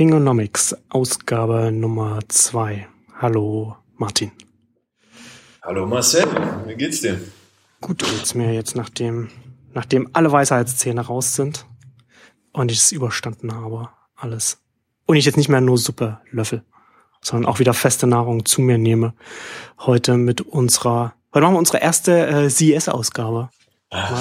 Fingernomics, Ausgabe Nummer zwei. Hallo, Martin. Hallo Marcel, wie geht's dir? Gut geht's mir jetzt, nachdem, nachdem alle Weisheitszähne raus sind und ich es überstanden habe. Alles. Und ich jetzt nicht mehr nur Suppe löffel, sondern auch wieder feste Nahrung zu mir nehme. Heute mit unserer, heute machen wir unsere erste äh, CES-Ausgabe.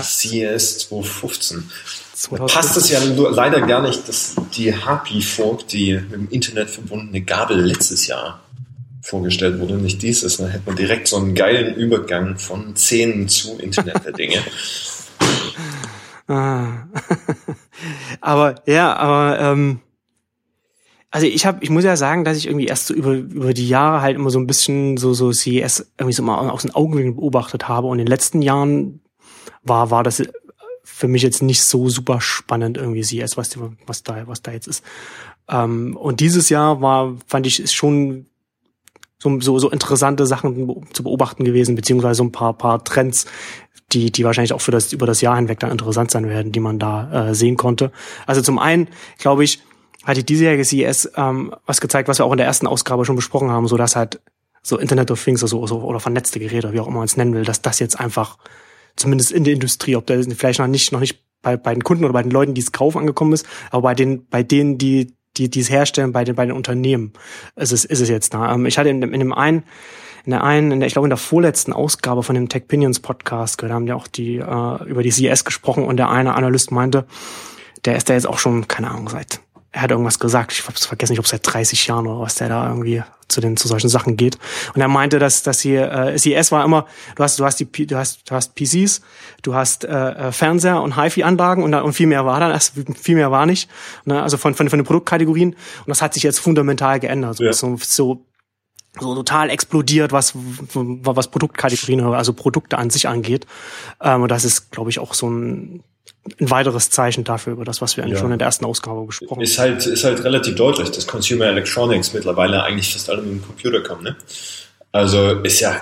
CES 2015. Da passt es ja leider gar nicht, dass die Happy Fork, die mit dem Internet verbundene Gabel letztes Jahr vorgestellt wurde, nicht dieses. Dann hätte man direkt so einen geilen Übergang von Szenen zu Internet der Dinge. ah. aber ja, aber ähm, also ich habe, ich muss ja sagen, dass ich irgendwie erst so über über die Jahre halt immer so ein bisschen so so CES irgendwie so mal aus den Augenwinkeln beobachtet habe und in den letzten Jahren war war das für mich jetzt nicht so super spannend irgendwie CES, was was da was da jetzt ist. Ähm, und dieses Jahr war fand ich ist schon so, so, so interessante Sachen zu beobachten gewesen, beziehungsweise so ein paar, paar Trends, die, die wahrscheinlich auch für das, über das Jahr hinweg dann interessant sein werden, die man da äh, sehen konnte. Also zum einen, glaube ich, hat die diesjährige CES ähm, was gezeigt, was wir auch in der ersten Ausgabe schon besprochen haben, so dass halt so Internet of Things oder so, so oder vernetzte Geräte, wie auch immer man es nennen will, dass das jetzt einfach zumindest in der Industrie, ob der vielleicht noch nicht noch nicht bei, bei den Kunden oder bei den Leuten, die es kaufen, angekommen ist, aber bei den bei denen, die die die es herstellen bei den bei den Unternehmen. ist Es ist es jetzt da. Ähm, ich hatte in, in dem einen in der einen, in der, ich glaube in der vorletzten Ausgabe von dem Tech Pinions Podcast, da haben ja auch die äh, über die CES gesprochen und der eine Analyst meinte, der ist da jetzt auch schon keine Ahnung seit er hat irgendwas gesagt, ich hab's vergessen, ich ob seit 30 Jahren oder was der da irgendwie zu den zu solchen Sachen geht. Und er meinte, dass dass hier äh, CES war immer, du hast du hast die du hast du hast PCs, du hast äh, äh, Fernseher und HiFi-Anlagen und, und viel mehr war dann, erst viel mehr war nicht. Ne? Also von von von den Produktkategorien und das hat sich jetzt fundamental geändert. Ja. So, so so total explodiert, was was Produktkategorien, also Produkte an sich angeht. Ähm, und das ist, glaube ich, auch so ein ein weiteres Zeichen dafür, über das, was wir ja. schon in der ersten Ausgabe besprochen haben. Ist halt, ist halt relativ deutlich, dass Consumer Electronics mittlerweile eigentlich fast alle mit dem Computer kommen. Ne? Also ist ja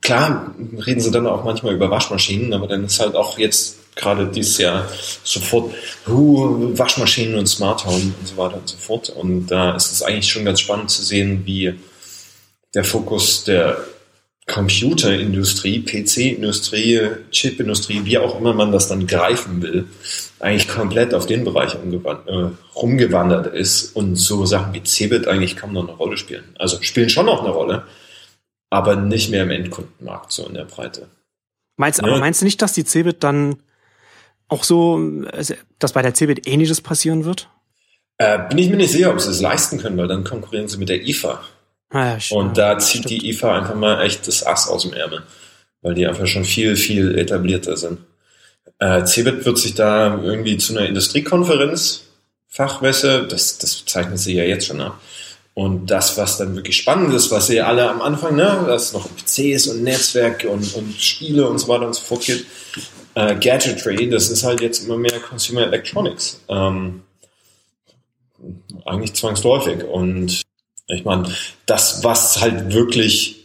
klar, reden sie dann auch manchmal über Waschmaschinen, aber dann ist halt auch jetzt gerade dieses Jahr sofort uh, Waschmaschinen und Smart Home und so weiter und so fort. Und da ist es eigentlich schon ganz spannend zu sehen, wie der Fokus der Computerindustrie, PC-Industrie, Chip-Industrie, wie auch immer man das dann greifen will, eigentlich komplett auf den Bereich äh, rumgewandert ist und so Sachen wie Cebit eigentlich kaum noch eine Rolle spielen. Also spielen schon noch eine Rolle, aber nicht mehr im Endkundenmarkt so in der Breite. Meinst, ja. aber meinst du nicht, dass die Cebit dann auch so, also, dass bei der Cebit ähnliches passieren wird? Äh, bin ich mir nicht sicher, ob sie es leisten können, weil dann konkurrieren sie mit der IFA. Ah, ja, und da zieht stimmt. die IFA einfach mal echt das Ass aus dem Ärmel, weil die einfach schon viel, viel etablierter sind. Äh, CeBIT wird sich da irgendwie zu einer Industriekonferenz Fachwässer, das, das zeichnet sie ja jetzt schon ab. Und das, was dann wirklich spannend ist, was sie alle am Anfang, ne, dass noch PCs und Netzwerk und, und Spiele und so weiter und so fort gibt, äh, Gadgetry, das ist halt jetzt immer mehr Consumer Electronics. Ähm, eigentlich zwangsläufig. Und ich meine, das, was halt wirklich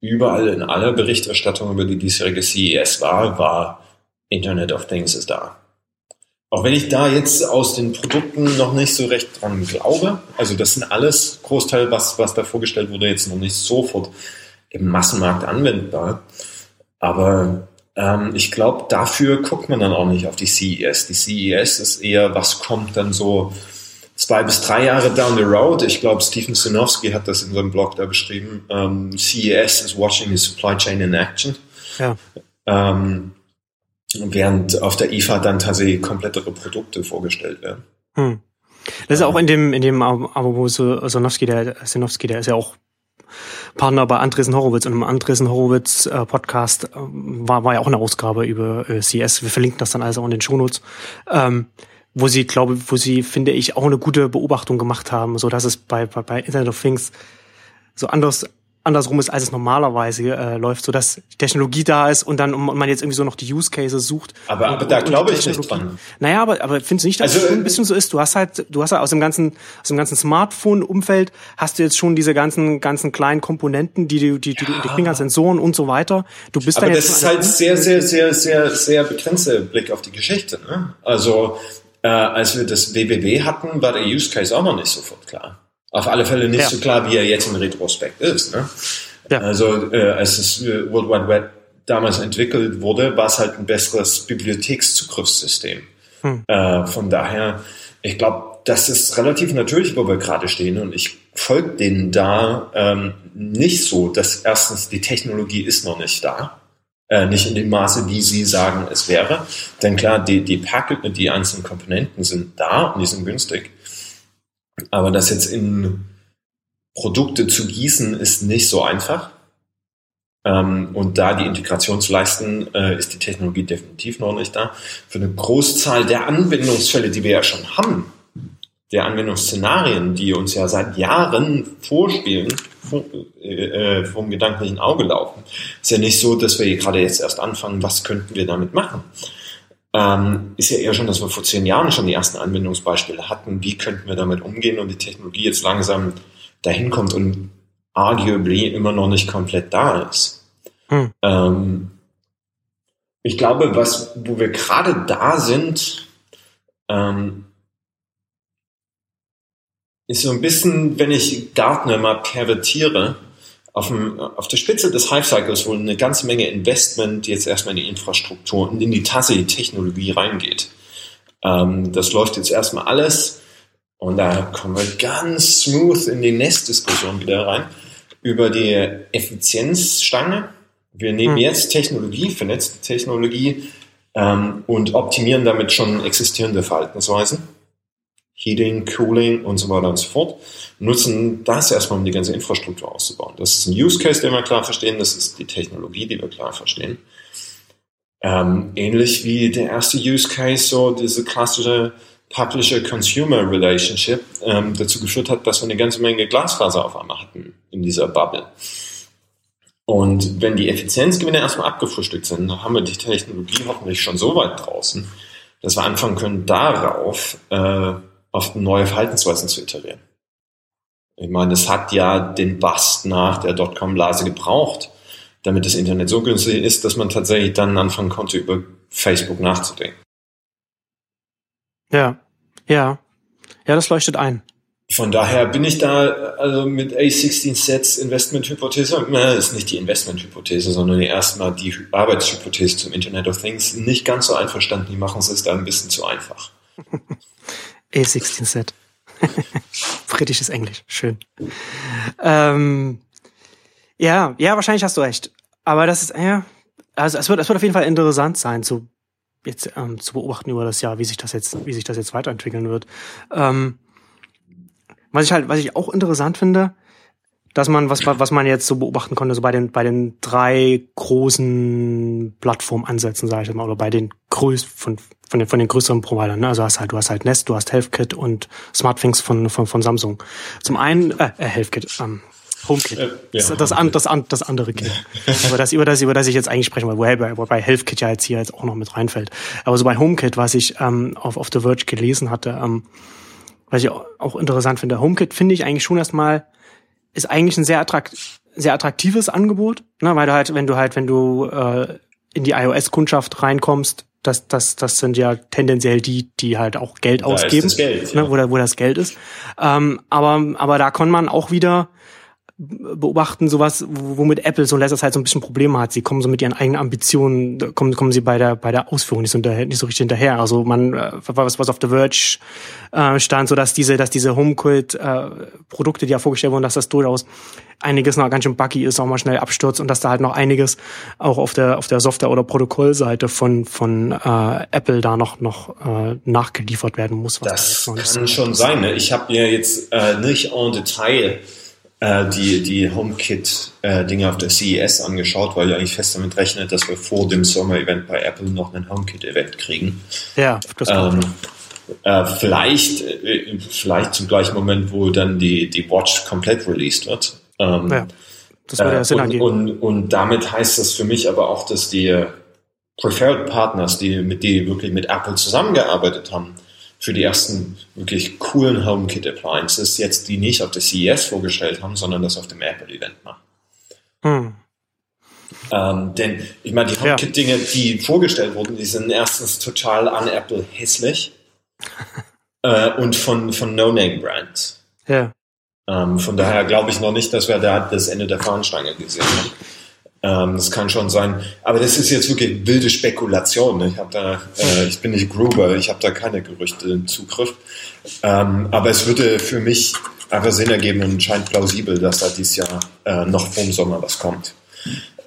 überall in aller Berichterstattung über die diesjährige CES war, war Internet of Things ist da. Auch wenn ich da jetzt aus den Produkten noch nicht so recht dran glaube, also das sind alles Großteil, was, was da vorgestellt wurde, jetzt noch nicht sofort im Massenmarkt anwendbar. Aber ähm, ich glaube, dafür guckt man dann auch nicht auf die CES. Die CES ist eher, was kommt dann so zwei bis drei Jahre down the road. Ich glaube, Stephen Sinowski hat das in seinem Blog da beschrieben. Um, ähm, CES is watching the supply chain in action. Ja. Ähm, während auf der IFA dann tatsächlich komplettere Produkte vorgestellt werden. Hm. Das ist auch in dem, in dem, aber wo Sinowski, der, Sinowski, der ist ja auch Partner bei Andresen Horowitz und im Andresen Horowitz äh, Podcast äh, war, war ja auch eine Ausgabe über äh, CS. Wir verlinken das dann also auch in den Shownotes. Ähm, wo sie, glaube, wo sie, finde ich, auch eine gute Beobachtung gemacht haben, so dass es bei, bei, bei Internet of Things so anders andersrum ist, als es normalerweise äh, läuft, so dass die Technologie da ist und dann und man jetzt irgendwie so noch die Use Cases sucht. Aber, und, aber da glaube ich nicht dran. Naja, aber, aber findest du nicht, dass also, es ein bisschen so ist? Du hast halt, du hast halt aus dem ganzen, aus dem ganzen Smartphone-Umfeld hast du jetzt schon diese ganzen, ganzen kleinen Komponenten, die du, die, die ja. du integrieren kannst, Sensoren und so weiter. Du bist aber da jetzt. Das ist halt sehr, sehr, sehr, sehr, sehr begrenzter Blick auf die Geschichte. Ne? Also äh, als wir das WWW hatten, war der Use Case auch noch nicht sofort klar. Auf alle Fälle nicht ja. so klar, wie er jetzt im Retrospekt ist. Ne? Ja. Also äh, als das äh, World Wide Web damals entwickelt wurde, war es halt ein besseres Bibliothekszugriffssystem. Hm. Äh, von daher, ich glaube, das ist relativ natürlich, wo wir gerade stehen. Und ich folge denen da ähm, nicht so, dass erstens die Technologie ist noch nicht da. Äh, nicht in dem Maße, wie Sie sagen, es wäre. Denn klar, die, die Packet, die einzelnen Komponenten sind da und die sind günstig. Aber das jetzt in Produkte zu gießen, ist nicht so einfach. Ähm, und da die Integration zu leisten, äh, ist die Technologie definitiv noch nicht da. Für eine Großzahl der Anwendungsfälle, die wir ja schon haben, der Anwendungsszenarien, die uns ja seit Jahren vorspielen, vom, äh, vom gedanklichen Auge laufen, ist ja nicht so, dass wir gerade jetzt erst anfangen, was könnten wir damit machen. Ähm, ist ja eher schon, dass wir vor zehn Jahren schon die ersten Anwendungsbeispiele hatten, wie könnten wir damit umgehen und die Technologie jetzt langsam dahin kommt und arguably immer noch nicht komplett da ist. Hm. Ähm, ich glaube, was, wo wir gerade da sind, ähm, ist so ein bisschen, wenn ich Gartner mal pervertiere, auf, dem, auf der Spitze des Hive Cycles, wo eine ganze Menge Investment jetzt erstmal in die Infrastruktur und in die Tasse die Technologie reingeht. Ähm, das läuft jetzt erstmal alles und da kommen wir ganz smooth in die Nestdiskussion wieder rein über die Effizienzstange. Wir nehmen hm. jetzt Technologie, vernetzte Technologie ähm, und optimieren damit schon existierende Verhaltensweisen. Heating, Cooling und so weiter und so fort. Nutzen das erstmal, um die ganze Infrastruktur auszubauen. Das ist ein Use Case, den wir klar verstehen. Das ist die Technologie, die wir klar verstehen. Ähm, ähnlich wie der erste Use Case, so diese klassische Publisher-Consumer-Relationship ähm, dazu geführt hat, dass wir eine ganze Menge Glasfaser auf einmal hatten in dieser Bubble. Und wenn die Effizienzgewinne erstmal abgefrühstückt sind, dann haben wir die Technologie hoffentlich schon so weit draußen, dass wir anfangen können, darauf äh, auf neue Verhaltensweisen zu iterieren. Ich meine, es hat ja den Bust nach der Dotcom-Blase gebraucht, damit das Internet so günstig ist, dass man tatsächlich dann anfangen konnte, über Facebook nachzudenken. Ja, ja. Ja, das leuchtet ein. Von daher bin ich da also mit A16 Sets Investment-Hypothese, äh, ist nicht die Investment-Hypothese, sondern erstmal die Arbeitshypothese zum Internet of Things nicht ganz so einverstanden. Die machen es da ein bisschen zu einfach. A16 Set. Britisches Englisch, schön. Ähm, ja, ja, wahrscheinlich hast du recht. Aber das ist, ja, also es wird, es wird auf jeden Fall interessant sein, zu jetzt ähm, zu beobachten über das Jahr, wie sich das jetzt, wie sich das jetzt weiterentwickeln wird. Ähm, was ich halt, was ich auch interessant finde, dass man, was, was man jetzt so beobachten konnte, so bei den, bei den drei großen Plattformansätzen, sage ich mal, oder bei den größten, von, von den, von den größeren Providern, ne? Also hast halt, du hast halt Nest, du hast HealthKit und SmartThings von, von, von Samsung. Zum einen, äh, äh HealthKit, ähm, HomeKit. Äh, ja, das, das, an, das, an, das andere Kit. über, das, über, das, über das ich jetzt eigentlich sprechen wollte, wobei, wobei HealthKit ja jetzt hier jetzt auch noch mit reinfällt. Aber so bei HomeKit, was ich ähm, auf, auf The Verge gelesen hatte, ähm, was ich auch interessant finde, HomeKit finde ich eigentlich schon erstmal, ist eigentlich ein sehr, attrakt, sehr attraktives Angebot, ne, weil du halt, wenn du halt, wenn du äh, in die iOS-Kundschaft reinkommst, das, das, das sind ja tendenziell die, die halt auch Geld da ausgeben, Geld, ne, ja. wo, da, wo das Geld ist. Ähm, aber, aber da kann man auch wieder beobachten sowas, womit Apple so in letzter Zeit so ein bisschen Probleme hat. Sie kommen so mit ihren eigenen Ambitionen, kommen, kommen sie bei der, bei der Ausführung nicht so, hinterher, nicht so richtig hinterher. Also man, äh, was, was auf The Verge äh, stand, so dass diese, dass diese HomeKit-Produkte, äh, die ja vorgestellt wurden, dass das durchaus einiges noch ganz schön buggy ist, auch mal schnell abstürzt und dass da halt noch einiges auch auf der, auf der Software- oder Protokollseite von, von äh, Apple da noch, noch äh, nachgeliefert werden muss. das da kann schon sein. Ne? Ich habe mir jetzt äh, nicht en Detail äh, die, die HomeKit-Dinge äh, auf der CES angeschaut, weil ich eigentlich fest damit rechnet, dass wir vor dem Sommer-Event bei Apple noch einen HomeKit-Event kriegen. Ja, das ähm, äh, vielleicht, äh, vielleicht zum gleichen Moment, wo dann die, die Watch komplett released wird. Ähm, ja, das würde ja Sinn äh, und, und, und damit heißt das für mich aber auch, dass die Preferred Partners, die mit die wirklich mit Apple zusammengearbeitet haben, für die ersten wirklich coolen HomeKit Appliances jetzt die nicht auf der CES vorgestellt haben, sondern das auf dem Apple Event machen. Hm. Ähm, denn ich meine, die HomeKit-Dinge, die vorgestellt wurden, die sind erstens total an Apple hässlich. äh, und von, von No-Name-Brands. Ja. Ähm, von daher glaube ich noch nicht, dass wir da das Ende der Fahnenstange gesehen haben. Ähm, das kann schon sein. Aber das ist jetzt wirklich wilde Spekulation. Ne? Ich habe da, äh, ich bin nicht Gruber, ich habe da keine Gerüchte im Zugriff. Ähm, aber es würde für mich einfach Sinn ergeben und scheint plausibel, dass da dieses Jahr äh, noch vom Sommer was kommt.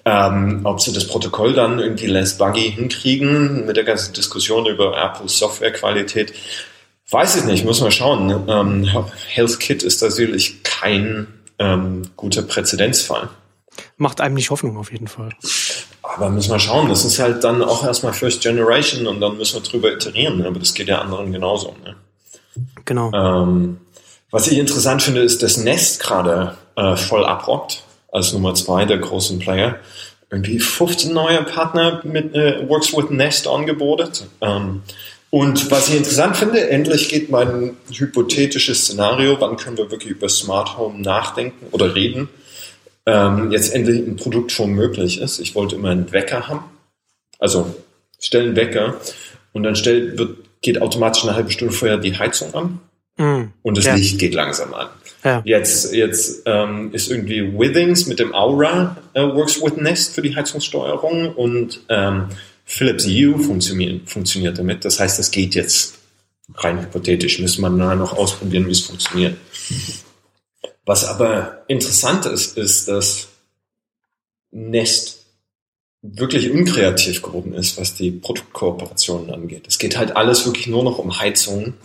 Ähm, ob sie das Protokoll dann irgendwie less buggy hinkriegen mit der ganzen Diskussion über Apples Softwarequalität, weiß ich nicht, muss man schauen. Ähm, HealthKit ist natürlich kein ähm, guter Präzedenzfall. Macht einem nicht Hoffnung auf jeden Fall. Aber müssen wir schauen. Das ist halt dann auch erstmal First Generation und dann müssen wir drüber iterieren. Aber das geht ja anderen genauso. Ne? Genau. Ähm, was ich interessant finde, ist, dass Nest gerade äh, voll abrockt als Nummer zwei der großen Player. Irgendwie 15 neue Partner mit äh, Works with Nest angeboten. Ähm, und was ich interessant finde, endlich geht mein hypothetisches Szenario, wann können wir wirklich über Smart Home nachdenken oder reden, ähm, jetzt endlich ein Produkt schon möglich ist. Ich wollte immer einen Wecker haben. Also stell einen Wecker und dann stellt, wird, geht automatisch eine halbe Stunde vorher die Heizung an mm, und das ja. Licht geht langsam an. Ja. Jetzt, jetzt ähm, ist irgendwie Withings mit dem Aura äh, Works with Nest für die Heizungssteuerung und ähm, Philips Hue funktioniert, funktioniert damit. Das heißt, das geht jetzt rein hypothetisch. Müssen wir noch ausprobieren, wie es funktioniert. Was aber interessant ist, ist, dass Nest wirklich unkreativ geworden ist, was die Produktkooperationen angeht. Es geht halt alles wirklich nur noch um Heizung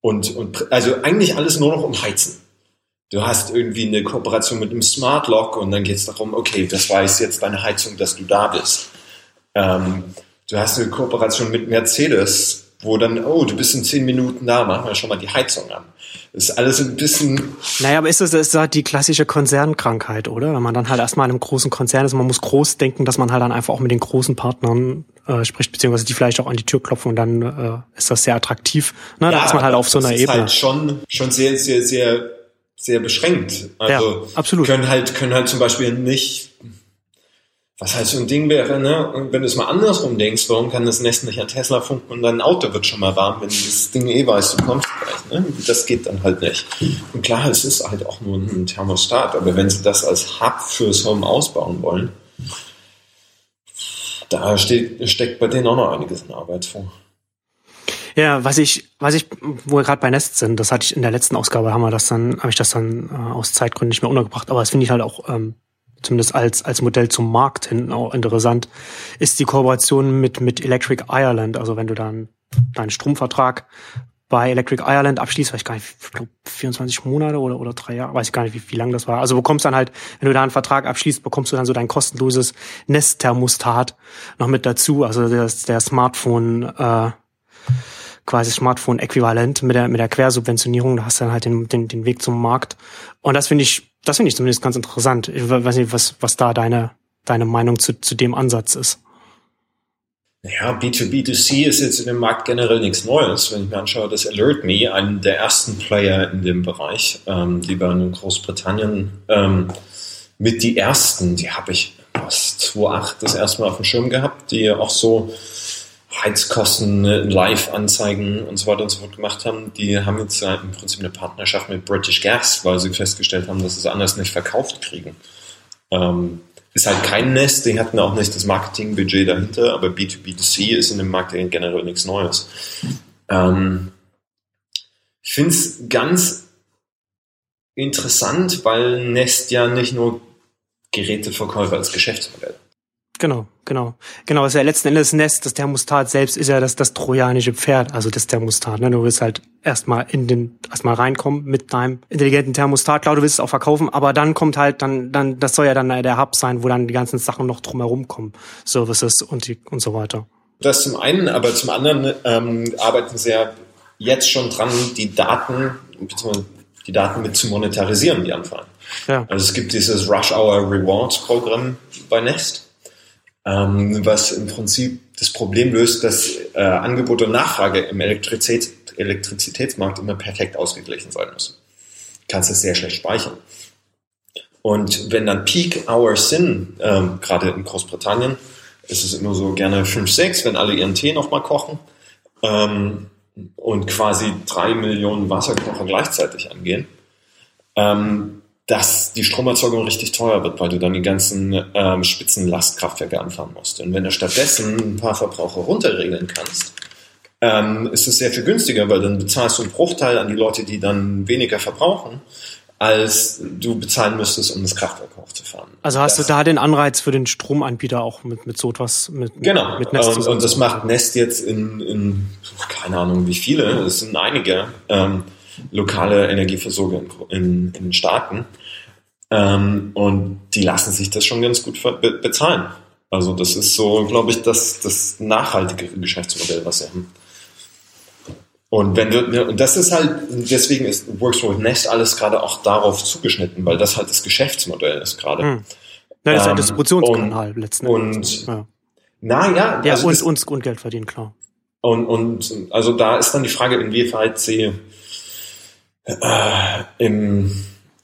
und, und also eigentlich alles nur noch um Heizen. Du hast irgendwie eine Kooperation mit einem Smart Lock und dann geht es darum, okay, das weiß jetzt deine Heizung, dass du da bist. Ähm, du hast eine Kooperation mit Mercedes, wo dann, oh, du bist in zehn Minuten da, machen wir schon mal die Heizung an. Das ist alles ein bisschen. Naja, aber ist das, ist das die klassische Konzernkrankheit, oder? Wenn man dann halt erstmal in einem großen Konzern ist, man muss groß denken, dass man halt dann einfach auch mit den großen Partnern äh, spricht, beziehungsweise die vielleicht auch an die Tür klopfen und dann äh, ist das sehr attraktiv. Ne? Ja, da ist man halt auf so einer das Ebene. Ist halt schon, schon sehr, sehr, sehr, sehr beschränkt. Also ja, absolut. können halt, können halt zum Beispiel nicht was halt so ein Ding wäre, ne? Und wenn du es mal andersrum denkst, warum kann das Nest nicht an Tesla funken und dein Auto wird schon mal warm, wenn das Ding eh weiß, du kommst gleich, ne? Das geht dann halt nicht. Und klar, es ist halt auch nur ein Thermostat, aber wenn sie das als Hub fürs Home ausbauen wollen, da steht, steckt bei denen auch noch einiges in Arbeit vor. Ja, was ich, was ich, wo wir gerade bei Nest sind, das hatte ich in der letzten Ausgabe, haben wir das dann, habe ich das dann äh, aus Zeitgründen nicht mehr untergebracht, aber das finde ich halt auch ähm, zumindest als, als Modell zum Markt hin auch interessant, ist die Kooperation mit, mit Electric Ireland. Also wenn du dann deinen Stromvertrag bei Electric Ireland abschließt, weiß ich gar nicht, ich glaube 24 Monate oder, oder drei Jahre, weiß ich gar nicht, wie, wie lang das war. Also bekommst dann halt, wenn du da einen Vertrag abschließt, bekommst du dann so dein kostenloses Nest-Thermostat noch mit dazu. Also der, der Smartphone, äh, quasi Smartphone-Äquivalent mit der, mit der Quersubventionierung. Da hast du dann halt den, den, den Weg zum Markt. Und das finde ich das finde ich zumindest ganz interessant. Ich weiß nicht, was, was da deine, deine Meinung zu, zu dem Ansatz ist. Naja, B2B2C ist jetzt in dem Markt generell nichts Neues. Wenn ich mir anschaue, dass AlertMe, einen der ersten Player in dem Bereich, ähm, die waren in Großbritannien ähm, mit die ersten, die habe ich was 2008 das erste Mal auf dem Schirm gehabt, die auch so Heizkosten, ne, Live-Anzeigen und so weiter und so fort gemacht haben, die haben jetzt im Prinzip eine Partnerschaft mit British Gas, weil sie festgestellt haben, dass sie es anders nicht verkauft kriegen. Ähm, ist halt kein Nest, die hatten auch nicht das Marketingbudget dahinter, aber B2B2C ist in dem Markt generell nichts Neues. Ähm, ich finde es ganz interessant, weil Nest ja nicht nur Geräteverkäufer als Geschäftsmodell Genau, genau. Genau, ist ja letzten Endes Nest, das Thermostat selbst ist ja das, das trojanische Pferd, also das Thermostat. Ne? Du willst halt erstmal in den, erstmal reinkommen mit deinem intelligenten Thermostat. Klar, du willst es auch verkaufen, aber dann kommt halt dann, dann, das soll ja dann der Hub sein, wo dann die ganzen Sachen noch drumherum kommen. Services und die, und so weiter. Das zum einen, aber zum anderen ähm, arbeiten sie ja jetzt schon dran, die Daten, beziehungsweise die Daten mit zu monetarisieren, die anfallen. Ja. Also es gibt dieses Rush Hour Rewards Programm bei Nest ähm, was im Prinzip das Problem löst, dass äh, Angebot und Nachfrage im Elektrizität, Elektrizitätsmarkt immer perfekt ausgeglichen sein müssen. Du kannst es sehr schlecht speichern. Und wenn dann Peak Hours sind, ähm, gerade in Großbritannien, ist es immer so gerne 5, 6, wenn alle ihren Tee nochmal kochen. Ähm, und quasi drei Millionen Wasserkocher gleichzeitig angehen, ähm, dass die Stromerzeugung richtig teuer wird, weil du dann die ganzen ähm, Spitzenlastkraftwerke anfahren musst. Und wenn du stattdessen ein paar Verbraucher runterregeln kannst, ähm, ist es sehr viel günstiger, weil dann bezahlst du einen Bruchteil an die Leute, die dann weniger verbrauchen, als du bezahlen müsstest, um das Kraftwerk hochzufahren. Also hast das, du da den Anreiz für den Stromanbieter auch mit, mit so etwas, mit, genau. mit Nest und, und das macht Nest jetzt in, in, keine Ahnung wie viele, es sind einige, ähm, lokale Energieversorger in, in, den Staaten. Ähm, und die lassen sich das schon ganz gut be bezahlen. Also das ist so, glaube ich, das, das nachhaltige Geschäftsmodell, was sie haben. Und wenn du, ne, und das ist halt, deswegen ist Works with Nest alles gerade auch darauf zugeschnitten, weil das halt das Geschäftsmodell ist gerade. Hm. Ja, das ist ein ähm, Distributionskanal letzten Endes. Und, ja. na ja. Ja, also und, und, und Geld verdienen, klar. Und, und also da ist dann die Frage, inwieweit sie äh, im,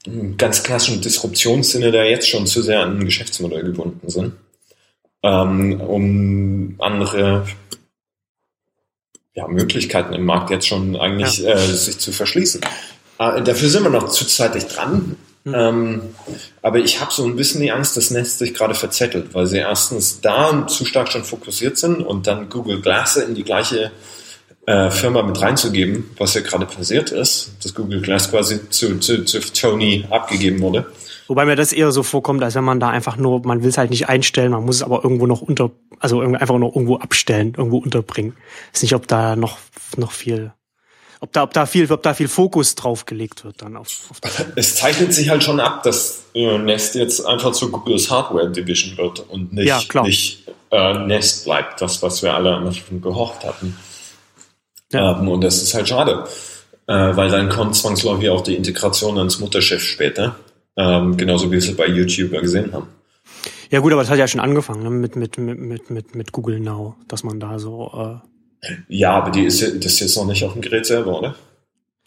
im ganz klassischen Disruptionssinne da jetzt schon zu sehr an ein Geschäftsmodell gebunden sind, ähm, um andere ja, Möglichkeiten im Markt jetzt schon eigentlich ja. äh, sich zu verschließen. Äh, dafür sind wir noch zuzeitig dran. Mhm. Ähm, aber ich habe so ein bisschen die Angst, das Netz sich gerade verzettelt, weil sie erstens da zu stark schon fokussiert sind und dann Google Glass in die gleiche äh, Firma mit reinzugeben, was ja gerade passiert ist, dass Google Glass quasi zu, zu, zu Tony abgegeben wurde. Wobei mir das eher so vorkommt, als wenn man da einfach nur, man will es halt nicht einstellen, man muss es aber irgendwo noch unter, also einfach noch irgendwo abstellen, irgendwo unterbringen. Ich weiß nicht, ob da noch, noch viel, ob da, ob da viel, ob da viel Fokus drauf gelegt wird dann auf, auf. Es zeichnet sich halt schon ab, dass äh, Nest jetzt einfach zu Googles Hardware Division wird und nicht, ja, nicht äh, Nest bleibt, das, was wir alle am Anfang gehofft hatten. Ja. Ähm, und das ist halt schade, äh, weil dann kommt zwangsläufig auch die Integration ans Mutterschiff später, ähm, genauso wie wir es bei YouTube gesehen haben. Ja gut, aber das hat ja schon angefangen ne? mit, mit, mit, mit, mit Google Now, dass man da so... Äh ja, aber die ist, das ist jetzt noch nicht auf dem Gerät selber, oder?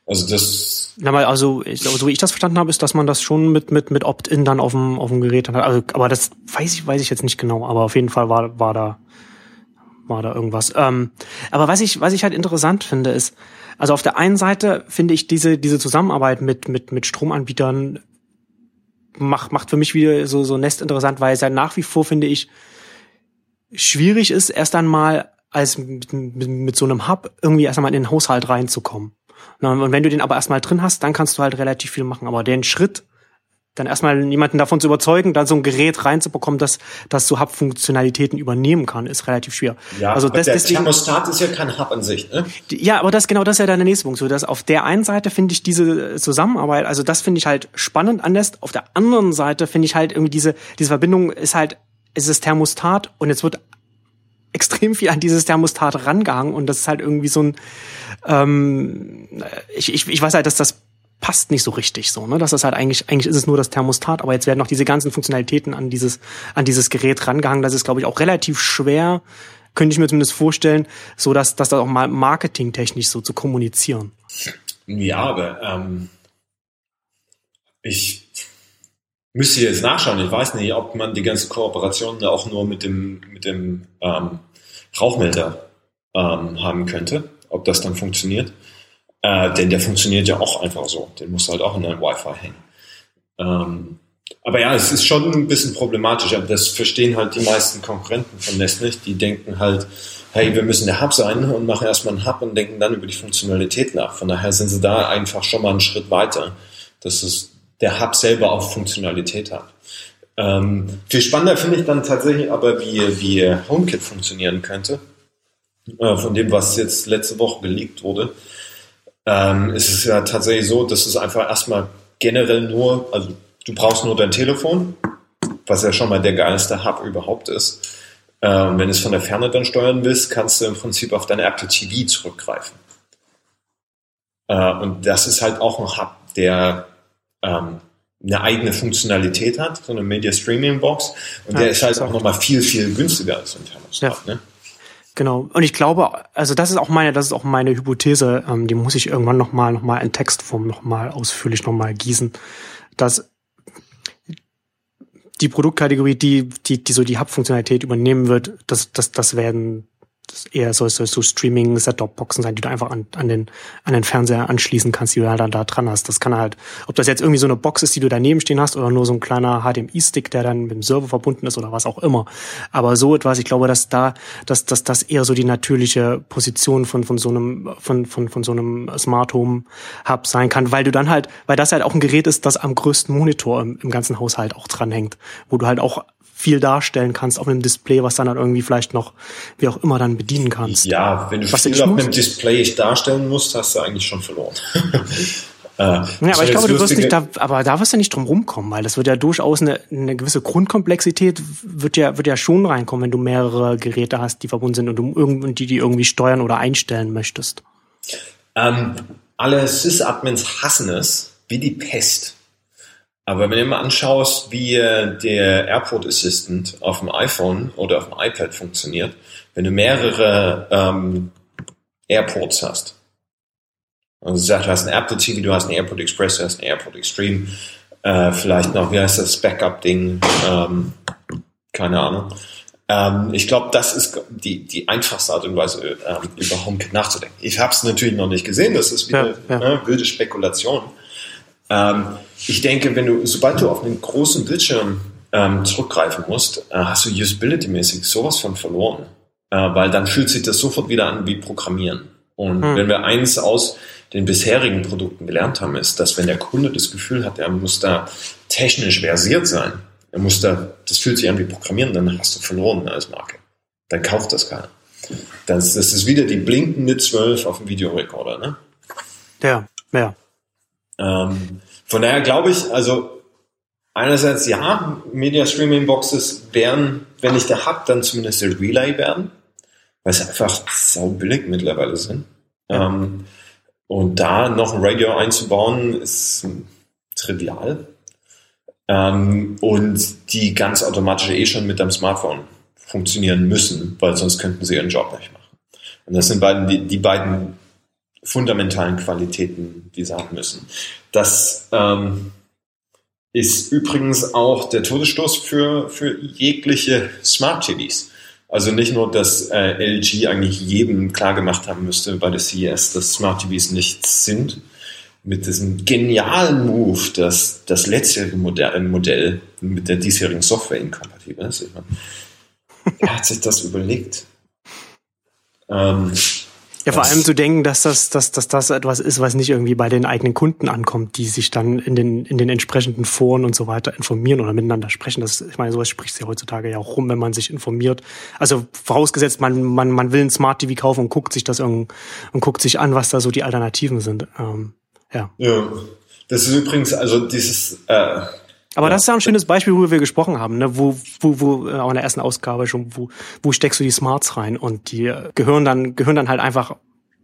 Also das. Na mal, also ich, so wie ich das verstanden habe, ist, dass man das schon mit mit mit Opt-in dann auf dem auf dem Gerät hat. Also, aber das weiß ich weiß ich jetzt nicht genau. Aber auf jeden Fall war war da war da irgendwas. Ähm, aber was ich, was ich halt interessant finde, ist, also auf der einen Seite finde ich diese, diese Zusammenarbeit mit, mit, mit Stromanbietern macht, macht für mich wieder so, so Nest interessant, weil es ja nach wie vor, finde ich, schwierig ist, erst einmal als mit, mit, mit so einem Hub irgendwie erst einmal in den Haushalt reinzukommen. Und wenn du den aber erstmal drin hast, dann kannst du halt relativ viel machen. Aber den Schritt, dann erstmal jemanden davon zu überzeugen, dann so ein Gerät reinzubekommen, dass das so Hub-Funktionalitäten übernehmen kann, ist relativ schwer. Ja, also das, der deswegen, Thermostat ist ja kein Hub an sich. Ne? Ja, aber das genau das ist ja deine nächste Punkt. So, dass auf der einen Seite finde ich diese Zusammenarbeit, also das finde ich halt spannend an Nest. Auf der anderen Seite finde ich halt irgendwie diese diese Verbindung ist halt ist es Thermostat und jetzt wird extrem viel an dieses Thermostat rangehangen und das ist halt irgendwie so ein ähm, ich, ich, ich weiß halt, dass das passt nicht so richtig so, ne? Das ist halt eigentlich, eigentlich ist es nur das Thermostat, aber jetzt werden noch diese ganzen Funktionalitäten an dieses, an dieses Gerät rangehangen. Das ist, glaube ich, auch relativ schwer, könnte ich mir zumindest vorstellen, so dass, das auch mal marketingtechnisch so zu kommunizieren. Ja, aber ähm, ich müsste jetzt nachschauen. Ich weiß nicht, ob man die ganze Kooperation auch nur mit dem, mit dem ähm, Rauchmelder ähm, haben könnte, ob das dann funktioniert. Äh, denn der funktioniert ja auch einfach so. Den musst du halt auch in dein Wi-Fi hängen. Ähm, aber ja, es ist schon ein bisschen problematisch. Aber das verstehen halt die meisten Konkurrenten von Nest nicht. Die denken halt, hey, wir müssen der Hub sein und machen erstmal einen Hub und denken dann über die Funktionalität nach. Von daher sind sie da einfach schon mal einen Schritt weiter, dass es der Hub selber auch Funktionalität hat. Ähm, viel spannender finde ich dann tatsächlich aber, wie, wie HomeKit funktionieren könnte. Äh, von dem, was jetzt letzte Woche geleakt wurde ähm, ist es ja tatsächlich so, dass es einfach erstmal generell nur, also du brauchst nur dein Telefon, was ja schon mal der geilste Hub überhaupt ist. Ähm, wenn du es von der Ferne dann steuern willst, kannst du im Prinzip auf deine Apple TV zurückgreifen. Äh, und das ist halt auch ein Hub, der ähm, eine eigene Funktionalität hat, so eine Media Streaming Box. Und ja, der ist halt auch nochmal viel, viel günstiger als ein Thermostat. Ja. Ne? Genau. Und ich glaube, also das ist auch meine, das ist auch meine Hypothese, ähm, die muss ich irgendwann nochmal, noch mal in Textform nochmal ausführlich nochmal gießen, dass die Produktkategorie, die, die, die so die Hub-Funktionalität übernehmen wird, das, das, das werden das eher so, so, so Streaming Set-Top-Boxen sein, die du einfach an, an, den, an den Fernseher anschließen kannst, die du halt dann da dran hast. Das kann halt, ob das jetzt irgendwie so eine Box ist, die du daneben stehen hast, oder nur so ein kleiner HDMI-Stick, der dann mit dem Server verbunden ist oder was auch immer. Aber so etwas, ich glaube, dass da, dass, dass das eher so die natürliche Position von, von so einem, von, von, von so einem Smart Home Hub sein kann, weil du dann halt, weil das halt auch ein Gerät ist, das am größten Monitor im, im ganzen Haushalt auch dranhängt, wo du halt auch viel darstellen kannst auf einem Display, was dann halt irgendwie vielleicht noch, wie auch immer, dann bedienen kannst. Ja, wenn du was viel auf einem Display darstellen musst, hast du eigentlich schon verloren. Äh, ja, aber ich glaube, du wirst nicht da, aber da wirst du nicht drum rumkommen, weil das wird ja durchaus eine, eine gewisse Grundkomplexität wird ja, wird ja schon reinkommen, wenn du mehrere Geräte hast, die verbunden sind und du und die, die irgendwie steuern oder einstellen möchtest. Ähm, alle Sys-Admins hassen es wie die Pest. Aber wenn du mal anschaust, wie äh, der Airport Assistant auf dem iPhone oder auf dem iPad funktioniert, wenn du mehrere ähm, Airports hast. Also du sagst, du hast ein Airport TV, du hast ein Airport Express, du hast ein Airport Extreme, äh, vielleicht noch, wie heißt das, Backup-Ding, ähm, keine Ahnung. Ähm, ich glaube, das ist die, die einfachste Art und Weise, ähm, über HomeKit nachzudenken. Ich habe es natürlich noch nicht gesehen, das ist wieder ja, ja. Ne, wilde Spekulation. Ähm, ich denke, wenn du, sobald du auf einen großen Bildschirm ähm, zurückgreifen musst, äh, hast du Usability-mäßig sowas von verloren. Äh, weil dann fühlt sich das sofort wieder an wie Programmieren. Und hm. wenn wir eins aus den bisherigen Produkten gelernt haben, ist, dass wenn der Kunde das Gefühl hat, er muss da technisch versiert sein, er muss da, das fühlt sich an wie Programmieren, dann hast du verloren als Marke. Dann kauft das keiner. Das, das ist wieder die blinkende 12 auf dem Videorekorder, ne? Ja, ja. Ähm, von daher glaube ich, also einerseits ja, Media Streaming Boxes werden, wenn ich da hab, dann zumindest der Relay werden, weil es einfach sau billig mittlerweile sind. Ja. Ähm, und da noch ein Radio einzubauen, ist trivial. Ähm, und die ganz automatisch eh schon mit deinem Smartphone funktionieren müssen, weil sonst könnten sie ihren Job nicht machen. Und das sind beiden, die, die beiden fundamentalen Qualitäten, die sie haben müssen. Das ähm, ist übrigens auch der Todesstoß für, für jegliche Smart TVs. Also nicht nur, dass äh, LG eigentlich jedem klar gemacht haben müsste bei der CES, dass Smart TVs nichts sind, mit diesem genialen Move, dass das letztjährige Modell, Modell mit der diesjährigen Software inkompatibel ist. Wer hat sich das überlegt? Ähm, ja, vor allem zu denken, dass das, dass, dass das etwas ist, was nicht irgendwie bei den eigenen Kunden ankommt, die sich dann in den, in den entsprechenden Foren und so weiter informieren oder miteinander sprechen. Das, ich meine, sowas spricht ja heutzutage ja auch rum, wenn man sich informiert. Also vorausgesetzt, man, man, man will ein Smart TV kaufen und guckt sich das und, und guckt sich an, was da so die Alternativen sind. Ähm, ja. Ja. Das ist übrigens, also dieses, äh, aber ja. das ist ja ein schönes Beispiel, wo wir gesprochen haben, ne? wo, wo, wo äh, auch in der ersten Ausgabe schon, wo, wo steckst du die Smarts rein und die äh, gehören dann, gehören dann halt einfach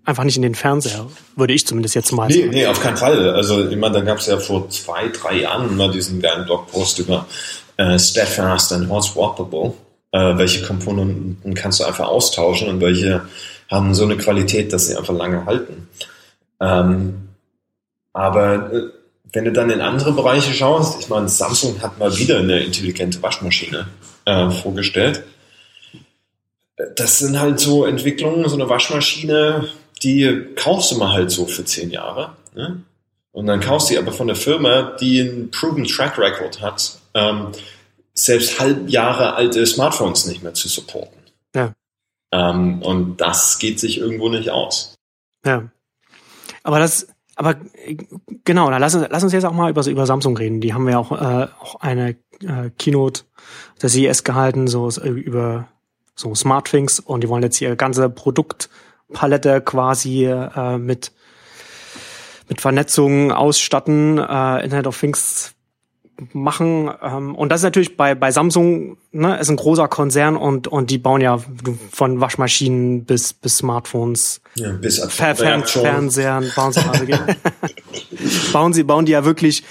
einfach nicht in den Fernseher, würde ich zumindest jetzt mal nee, sagen. Nee, auf keinen Fall. Also ich meine, da gab es ja vor zwei, drei Jahren mal diesen geilen Blogpost über äh, Steadfast and Hot Swappable. Äh, welche Komponenten kannst du einfach austauschen und welche haben so eine Qualität, dass sie einfach lange halten. Ähm, aber äh, wenn du dann in andere Bereiche schaust, ich meine, Samsung hat mal wieder eine intelligente Waschmaschine äh, vorgestellt. Das sind halt so Entwicklungen, so eine Waschmaschine, die kaufst du mal halt so für zehn Jahre. Ne? Und dann kaufst du aber von der Firma, die einen proven Track Record hat, ähm, selbst halb Jahre alte Smartphones nicht mehr zu supporten. Ja. Ähm, und das geht sich irgendwo nicht aus. Ja. Aber das, aber genau, dann lass uns, lass uns jetzt auch mal über, über Samsung reden. Die haben ja auch, äh, auch eine äh, Keynote der CES gehalten, so äh, über so Smartthings und die wollen jetzt ihr ganze Produktpalette quasi äh, mit mit Vernetzung ausstatten, äh, Internet of Things machen. Ähm, und das ist natürlich bei, bei Samsung, ne, ist ein großer Konzern und, und die bauen ja von Waschmaschinen bis, bis Smartphones, ja, bis Fer Fern Fernsehern, bauen sie, also, bauen sie, bauen die ja wirklich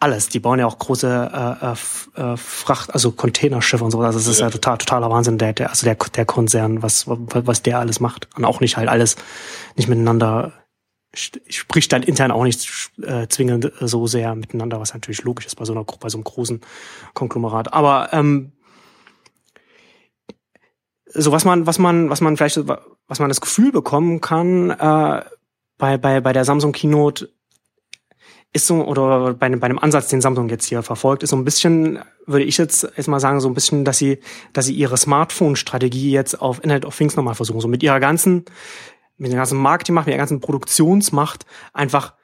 alles. Die bauen ja auch große äh, äh, Fracht, also Containerschiffe und so. Also das ist ja, ja total, totaler Wahnsinn, der, der, also der, der Konzern, was, was der alles macht. Und auch nicht halt alles nicht miteinander spricht dann intern auch nicht äh, zwingend so sehr miteinander, was natürlich logisch ist bei so einer bei so einem großen Konglomerat. Aber ähm, so was man, was man, was man vielleicht, was man das Gefühl bekommen kann äh, bei bei bei der Samsung Keynote ist so oder bei, bei einem Ansatz, den Samsung jetzt hier verfolgt, ist so ein bisschen, würde ich jetzt erstmal sagen, so ein bisschen, dass sie, dass sie ihre Smartphone-Strategie jetzt auf Internet of Things nochmal versuchen, so mit ihrer ganzen, mit der ganzen Marketingmacht, mit der ganzen Produktionsmacht einfach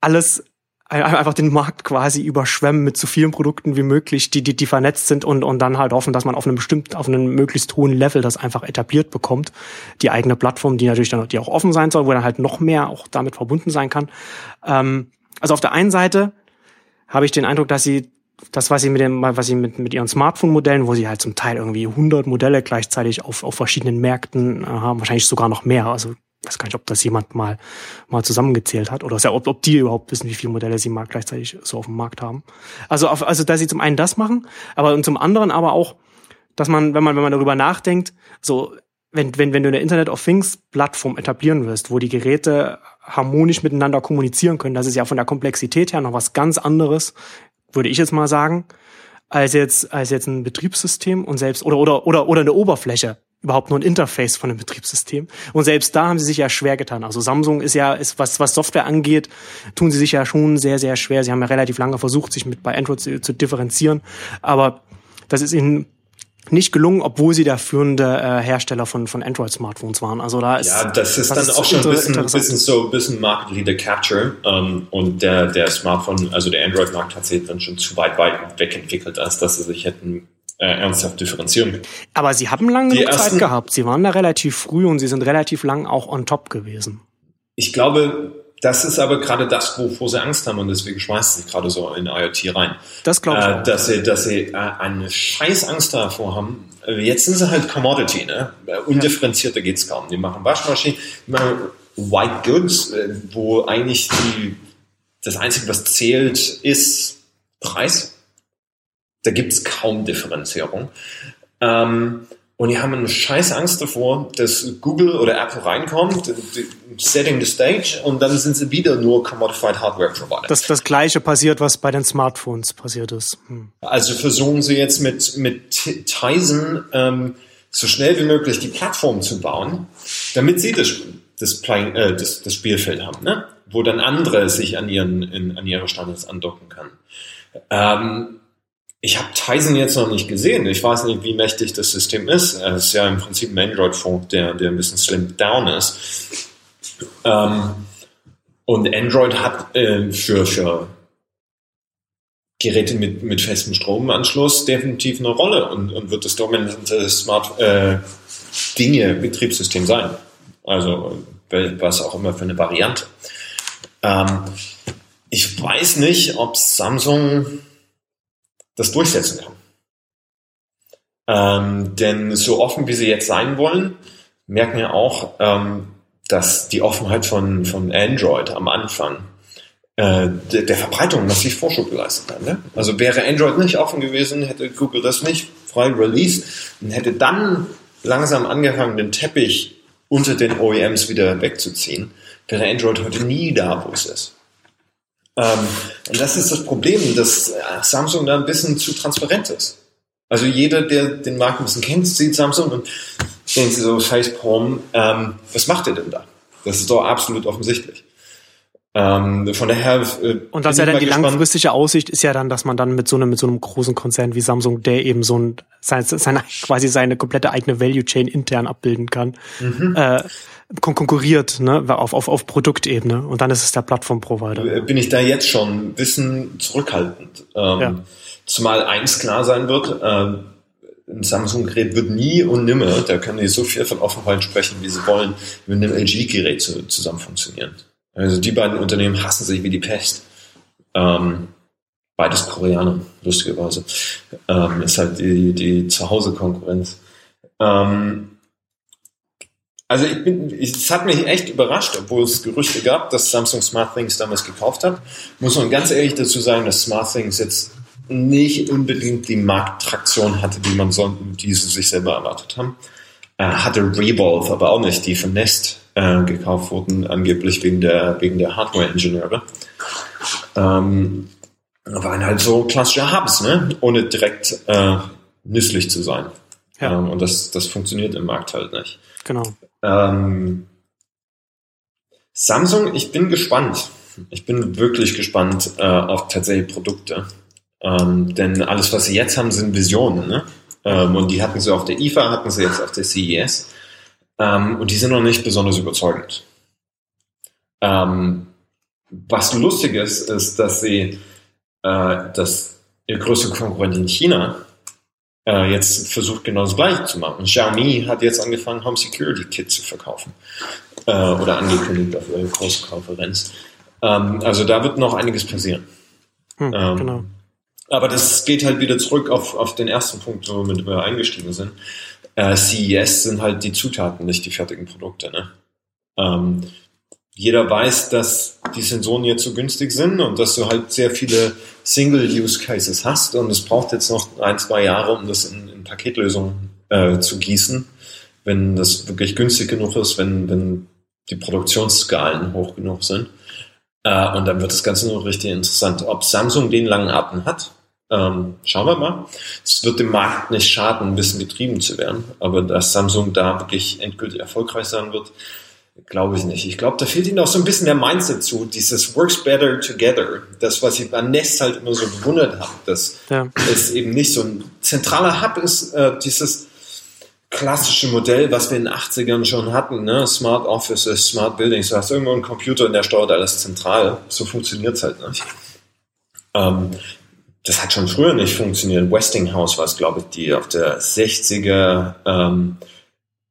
alles einfach den Markt quasi überschwemmen mit so vielen Produkten wie möglich, die, die, die vernetzt sind und, und dann halt hoffen, dass man auf einem bestimmten, auf einem möglichst hohen Level das einfach etabliert bekommt. Die eigene Plattform, die natürlich dann, die auch offen sein soll, wo dann halt noch mehr auch damit verbunden sein kann. Ähm, also auf der einen Seite habe ich den Eindruck, dass sie das, was sie mit dem, was sie mit, mit ihren Smartphone-Modellen, wo sie halt zum Teil irgendwie 100 Modelle gleichzeitig auf, auf verschiedenen Märkten äh, haben, wahrscheinlich sogar noch mehr. Also weiß gar nicht, ob das jemand mal, mal zusammengezählt hat oder ob, ob die überhaupt wissen, wie viele Modelle sie mal gleichzeitig so auf dem Markt haben. Also, auf, also, dass sie zum einen das machen, aber und zum anderen aber auch, dass man, wenn man, wenn man darüber nachdenkt, so, wenn, wenn, wenn du eine Internet of Things Plattform etablieren wirst, wo die Geräte harmonisch miteinander kommunizieren können, das ist ja von der Komplexität her noch was ganz anderes, würde ich jetzt mal sagen, als jetzt, als jetzt ein Betriebssystem und selbst, oder, oder, oder, oder eine Oberfläche überhaupt nur ein Interface von einem Betriebssystem. Und selbst da haben sie sich ja schwer getan. Also Samsung ist ja, ist, was, was Software angeht, tun sie sich ja schon sehr, sehr schwer. Sie haben ja relativ lange versucht, sich mit bei Android zu, zu differenzieren. Aber das ist ihnen nicht gelungen, obwohl sie der führende äh, Hersteller von, von Android-Smartphones waren. Also da ist ja, das ist dann ist auch schon ein bisschen, bisschen so ein bisschen Market Leader Capture ähm, und der der Smartphone, also der Android-Markt hat sich dann schon zu weit weit wegentwickelt, als dass sie sich hätten äh, ernsthaft differenzieren. Aber sie haben lange genug Zeit gehabt. Sie waren da relativ früh und sie sind relativ lang auch on top gewesen. Ich glaube, das ist aber gerade das, wovor sie Angst haben und deswegen schmeißen sie gerade so in IoT rein. Das glaube ich. Äh, dass sie, dass sie äh, eine scheiß Angst davor haben. Jetzt sind sie halt Commodity, ne? Undifferenzierter ja. geht's kaum. Die machen Waschmaschinen, die machen White Goods, äh, wo eigentlich die, das Einzige, was zählt, ist Preis da gibt's kaum Differenzierung. Ähm, und die haben eine scheiß Angst davor, dass Google oder Apple reinkommt, setting the stage, und dann sind sie wieder nur Commodified Hardware Provider. Das, das gleiche passiert, was bei den Smartphones passiert ist. Hm. Also versuchen sie jetzt mit, mit Tizen ähm, so schnell wie möglich die Plattform zu bauen, damit sie das, das, Play, äh, das, das Spielfeld haben, ne? wo dann andere sich an, ihren, in, an ihre Standards andocken kann. Ähm, ich habe Tizen jetzt noch nicht gesehen. Ich weiß nicht, wie mächtig das System ist. Es ist ja im Prinzip ein Android-Phone, der, der ein bisschen slimmed down ist. Ähm, und Android hat äh, für, für Geräte mit, mit festem Stromanschluss definitiv eine Rolle und, und wird das dominante Smart äh, sein. Also was auch immer für eine Variante. Ähm, ich weiß nicht, ob Samsung das durchsetzen kann. Ähm, denn so offen wie sie jetzt sein wollen, merken wir auch, ähm, dass die Offenheit von, von Android am Anfang äh, der, der Verbreitung massiv Vorschub geleistet hat. Ne? Also wäre Android nicht offen gewesen, hätte Google das nicht frei released und hätte dann langsam angefangen, den Teppich unter den OEMs wieder wegzuziehen, wäre Android heute nie da, wo es ist. Ähm, und das ist das Problem, dass äh, Samsung da ein bisschen zu transparent ist. Also jeder, der den Markt ein bisschen kennt, sieht Samsung und denkt sich so, Facepalm, ähm, was macht ihr denn da? Das ist doch absolut offensichtlich. Ähm, von daher. Äh, und das ja dann die gespannt. langfristige Aussicht ist ja dann, dass man dann mit so einem mit so einem großen Konzern wie Samsung, der eben so ein sein, seine, quasi seine komplette eigene Value Chain intern abbilden kann, mhm. äh, konkurriert, ne, auf, auf, auf Produktebene. Und dann ist es der Plattformprovider. Äh, bin ich da jetzt schon ein bisschen zurückhaltend. Ähm, ja. Zumal eins klar sein wird, äh, ein Samsung-Gerät wird nie und nimmer, da können die so viel von Offenheit sprechen, wie sie wollen, mit einem LG-Gerät zu, zusammen funktionieren. Also die beiden Unternehmen hassen sich wie die Pest. Ähm, beides Koreaner, lustigerweise. Ähm, ist halt die, die Zuhause-Konkurrenz. Ähm, also ich bin, es hat mich echt überrascht, obwohl es Gerüchte gab, dass Samsung SmartThings damals gekauft hat. Muss man ganz ehrlich dazu sagen, dass SmartThings jetzt nicht unbedingt die Markttraktion hatte, die man so, die sie sich selber erwartet haben. Äh, hatte Revolve aber auch nicht, die von Nest äh, gekauft wurden, angeblich wegen der, wegen der Hardware-Ingenieure. Ähm, waren halt so klassische Hubs, ne? ohne direkt äh, nützlich zu sein. Ja. Ähm, und das, das funktioniert im Markt halt nicht. Genau. Ähm, Samsung, ich bin gespannt. Ich bin wirklich gespannt äh, auf tatsächlich Produkte. Ähm, denn alles, was sie jetzt haben, sind Visionen. Ne? Ähm, und die hatten sie auf der IFA, hatten sie jetzt auf der CES. Ähm, und die sind noch nicht besonders überzeugend. Ähm, was lustig ist, ist, dass sie, äh, dass größter Konkurrent in China äh, jetzt versucht, genau das Gleiche zu machen. Xiaomi hat jetzt angefangen, Home Security Kit zu verkaufen. Äh, oder angekündigt auf ihrer großen Konferenz. Ähm, also da wird noch einiges passieren. Hm, ähm, genau. Aber das geht halt wieder zurück auf, auf den ersten Punkt, womit wir eingestiegen sind. Äh, CES sind halt die Zutaten, nicht die fertigen Produkte. Ne? Ähm, jeder weiß, dass die Sensoren jetzt so günstig sind und dass du halt sehr viele Single-Use-Cases hast und es braucht jetzt noch ein, zwei Jahre, um das in, in Paketlösungen äh, zu gießen, wenn das wirklich günstig genug ist, wenn, wenn die Produktionsskalen hoch genug sind. Äh, und dann wird das Ganze noch richtig interessant. Ob Samsung den langen Atem hat, ähm, schauen wir mal. Es wird dem Markt nicht schaden, ein bisschen getrieben zu werden, aber dass Samsung da wirklich endgültig erfolgreich sein wird, Glaube ich nicht. Ich glaube, da fehlt ihnen auch so ein bisschen der Mindset zu, dieses Works Better Together. Das, was ich beim Nest halt immer so bewundert habe, dass ja. es eben nicht so ein zentraler Hub ist, äh, dieses klassische Modell, was wir in den 80ern schon hatten, ne? Smart Offices, Smart Buildings. Du hast irgendwo einen Computer und der steuert alles zentral. So funktioniert es halt nicht. Ähm, das hat schon früher nicht funktioniert. Westinghouse war es, glaube ich, die auf der 60er ähm,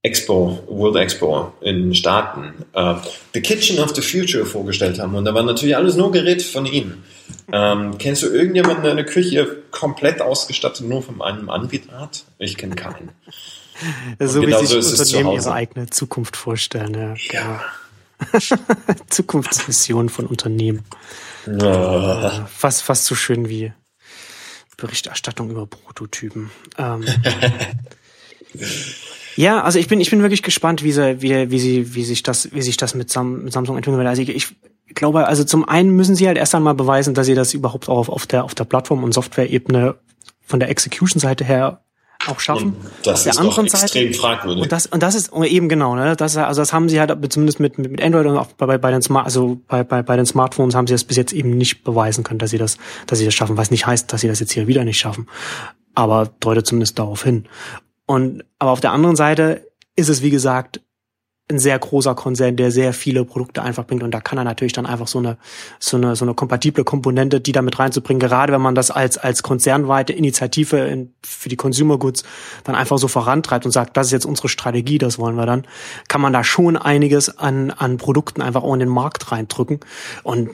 Expo, World Expo in den Staaten, äh, The Kitchen of the Future vorgestellt haben. Und da war natürlich alles nur Geräte von ihnen. Ähm, kennst du irgendjemanden, der eine Küche komplett ausgestattet nur von einem Anbieter hat? Ich kenne keinen. so wie sich so Unternehmen ihre eigene Zukunft vorstellen. Ja. ja. Zukunftsmission von Unternehmen. Ja. Fast, fast so schön wie Berichterstattung über Prototypen. Ähm, Ja, also ich bin, ich bin wirklich gespannt, wie sie, wie, wie sie, wie sich das, wie sich das mit, Sam, mit Samsung entwickeln wird. Also ich, ich glaube, also zum einen müssen sie halt erst einmal beweisen, dass sie das überhaupt auch auf, auf der, auf der Plattform- und Software-Ebene von der Execution-Seite her auch schaffen. Und das auf der ist anderen Seite, extrem fragwürdig. Und das, und das ist eben genau, ne? Das, also das haben sie halt zumindest mit, mit Android und auch bei, bei den Smart, also bei, bei, bei den Smartphones haben sie das bis jetzt eben nicht beweisen können, dass sie das, dass sie das schaffen, was nicht heißt, dass sie das jetzt hier wieder nicht schaffen. Aber deutet zumindest darauf hin. Und aber auf der anderen Seite ist es, wie gesagt, ein sehr großer Konzern, der sehr viele Produkte einfach bringt. Und da kann er natürlich dann einfach so eine, so eine, so eine kompatible Komponente, die damit reinzubringen, gerade wenn man das als, als konzernweite Initiative in, für die Consumer Goods dann einfach so vorantreibt und sagt, das ist jetzt unsere Strategie, das wollen wir dann, kann man da schon einiges an, an Produkten einfach auch in den Markt reindrücken. Und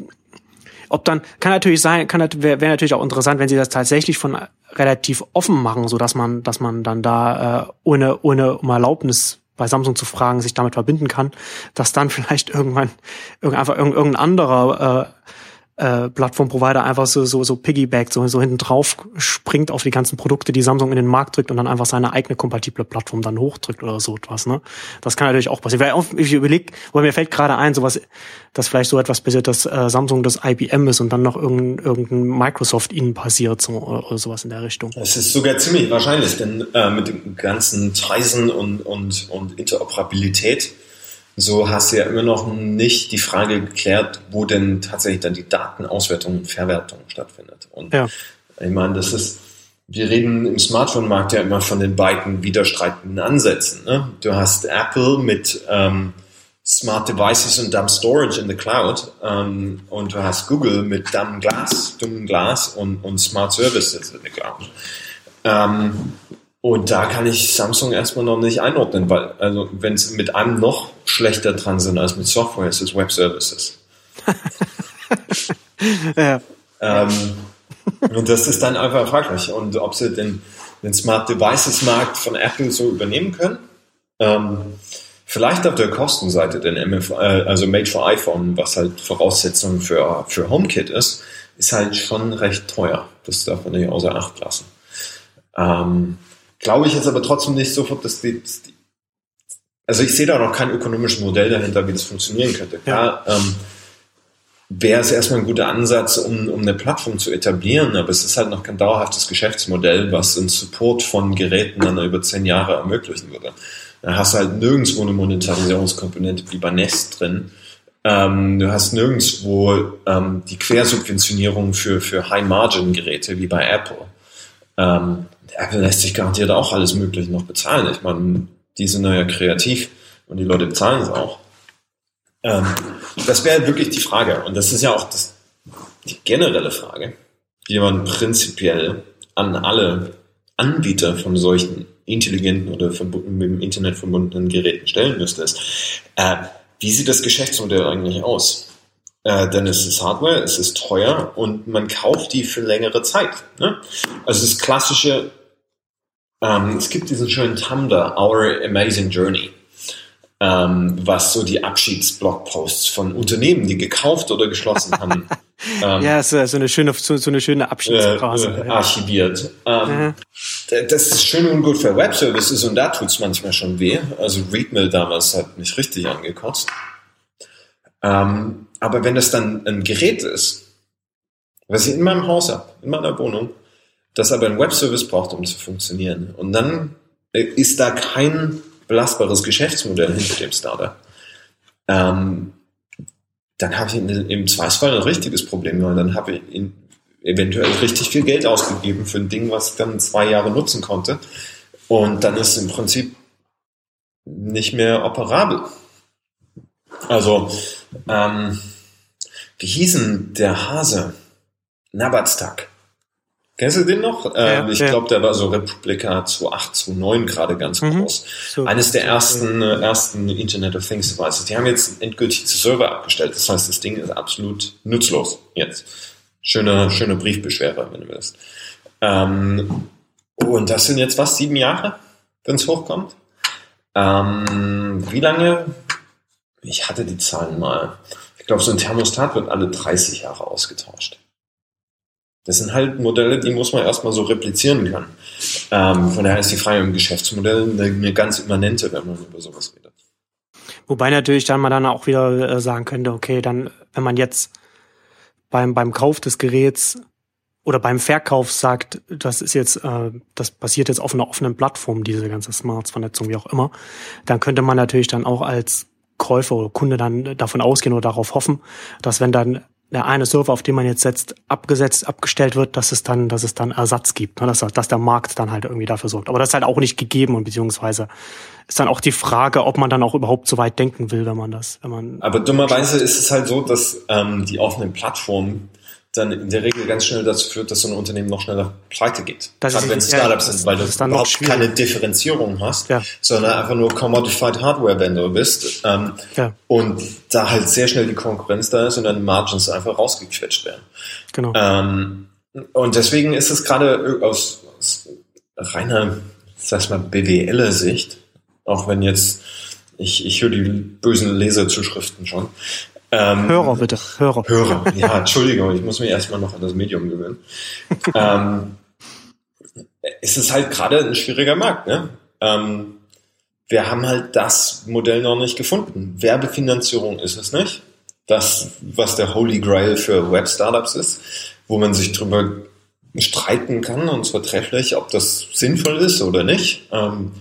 ob dann, kann natürlich sein, kann, wäre wär natürlich auch interessant, wenn sie das tatsächlich von relativ offen machen, so dass man, dass man dann da äh, ohne, ohne um Erlaubnis bei Samsung zu fragen, sich damit verbinden kann, dass dann vielleicht irgendwann irgend, einfach irgendein anderer äh, äh, Plattformprovider einfach so, so, so piggybackt, so, so hinten drauf springt auf die ganzen Produkte, die Samsung in den Markt drückt und dann einfach seine eigene kompatible Plattform dann hochdrückt oder so etwas, ne? Das kann natürlich auch passieren. Ich überlege, weil mir fällt gerade ein, sowas, dass vielleicht so etwas passiert, dass äh, Samsung das IBM ist und dann noch irgendein, irgendein Microsoft ihnen passiert, so, oder, oder sowas in der Richtung. Es ist sogar ziemlich wahrscheinlich, denn äh, mit dem ganzen Preisen und, und, und Interoperabilität so hast du ja immer noch nicht die Frage geklärt, wo denn tatsächlich dann die Datenauswertung und Verwertung stattfindet. Und ja. ich meine, das ist, wir reden im Smartphone-Markt ja immer von den beiden widerstreitenden Ansätzen. Ne? Du hast Apple mit ähm, Smart Devices und Dumb Storage in the Cloud ähm, und du hast Google mit Dumb Glass, dummem Glas und, und Smart Services in the Cloud. Ähm, und da kann ich Samsung erstmal noch nicht einordnen, weil, also, wenn es mit einem noch schlechter dran sind als mit Software, ist es Web Services. ja. Ähm, und das ist dann einfach fraglich. Und ob sie den, den Smart Devices Markt von Apple so übernehmen können, ähm, vielleicht auf der Kostenseite, denn MF, äh, also Made for iPhone, was halt Voraussetzung für, für HomeKit ist, ist halt schon recht teuer. Das darf man nicht außer Acht lassen. Ähm, Glaube ich jetzt aber trotzdem nicht sofort, dass die, dass die also ich sehe da noch kein ökonomisches Modell dahinter, wie das funktionieren könnte. Klar, ja. ähm, wäre es erstmal ein guter Ansatz, um, um eine Plattform zu etablieren, aber es ist halt noch kein dauerhaftes Geschäftsmodell, was den Support von Geräten dann über zehn Jahre ermöglichen würde. Da hast du halt nirgendwo eine Monetarisierungskomponente wie bei Nest drin. Ähm, du hast nirgendwo ähm, die Quersubventionierung für, für High-Margin-Geräte wie bei Apple. Ähm, Apple lässt sich garantiert auch alles Mögliche noch bezahlen. Ich meine, die sind ja kreativ und die Leute bezahlen es auch. Ähm, das wäre wirklich die Frage. Und das ist ja auch das, die generelle Frage, die man prinzipiell an alle Anbieter von solchen intelligenten oder mit dem Internet verbundenen Geräten stellen müsste, ist, äh, wie sieht das Geschäftsmodell eigentlich aus? Äh, denn es ist Hardware, es ist teuer und man kauft die für längere Zeit. Ne? Also das klassische, ähm, es gibt diesen schönen Tumblr, Our Amazing Journey ähm, was so die Abschiedsblogposts von Unternehmen, die gekauft oder geschlossen haben. ähm, ja, so, so, eine schöne, so, so eine schöne Abschiedsphrase. Äh, äh, archiviert. Ähm, das ist schön und gut für Webservices und da tut's manchmal schon weh. Also Readmill damals hat mich richtig angekotzt. Ähm, aber wenn das dann ein Gerät ist, was ich in meinem Haus habe, in meiner Wohnung, das aber ein Webservice braucht, um zu funktionieren, und dann äh, ist da kein belastbares Geschäftsmodell hinter dem Startup, ähm, dann habe ich im Zweifelsfall ein richtiges Problem, weil dann habe ich eventuell richtig viel Geld ausgegeben für ein Ding, was ich dann zwei Jahre nutzen konnte. Und dann ist es im Prinzip nicht mehr operabel. Also, ähm, wie hießen der Hase? Nabatstak. Kennst du den noch? Ja, ähm, ich ja. glaube, der war so Republika 2008, 2009 gerade ganz mhm. groß. So, Eines der ersten, äh, ersten Internet of Things Devices. Die haben jetzt endgültig die Server abgestellt. Das heißt, das Ding ist absolut nutzlos jetzt. Schöne, schöne Briefbeschwerer, wenn du willst. Ähm, und das sind jetzt was, sieben Jahre, wenn es hochkommt? Ähm, wie lange? Ich hatte die Zahlen mal. Ich glaube, so ein Thermostat wird alle 30 Jahre ausgetauscht. Das sind halt Modelle, die muss man erstmal so replizieren können. Ähm, von daher ist die Frage im Geschäftsmodell eine, eine ganz immanente, wenn man über sowas redet. Wobei natürlich dann man dann auch wieder äh, sagen könnte, okay, dann, wenn man jetzt beim, beim Kauf des Geräts oder beim Verkauf sagt, das ist jetzt, äh, das passiert jetzt auf einer offenen Plattform, diese ganze Smarts-Vernetzung, wie auch immer, dann könnte man natürlich dann auch als Käufer oder Kunde dann davon ausgehen oder darauf hoffen, dass wenn dann der eine Server, auf den man jetzt setzt, abgesetzt, abgestellt wird, dass es dann, dass es dann Ersatz gibt, ne? dass, dass der Markt dann halt irgendwie dafür sorgt. Aber das ist halt auch nicht gegeben und beziehungsweise ist dann auch die Frage, ob man dann auch überhaupt so weit denken will, wenn man das, wenn man. Aber dummerweise ist es halt so, dass ähm, die offenen Plattformen dann in der Regel ganz schnell dazu führt, dass so ein Unternehmen noch schneller pleite geht. Das Gerade wenn es Startups ja, sind, weil du überhaupt keine Differenzierung hast, ja. sondern einfach nur Commodified Hardware Vendor bist ähm, ja. und da halt sehr schnell die Konkurrenz da ist und dann Margins einfach rausgequetscht werden. Genau. Ähm, und deswegen ist es gerade aus, aus reiner, sag mal, BWLer Sicht, auch wenn jetzt ich, ich höre die bösen Leserzuschriften schon. Ähm, Hörer bitte, Hörer. Hörer, ja, Entschuldigung, ich muss mich erstmal noch an das Medium gewöhnen. ähm, es ist halt gerade ein schwieriger Markt. Ne? Ähm, wir haben halt das Modell noch nicht gefunden. Werbefinanzierung ist es nicht. Das, was der Holy Grail für Web-Startups ist, wo man sich drüber streiten kann, und zwar trefflich, ob das sinnvoll ist oder nicht. Ähm,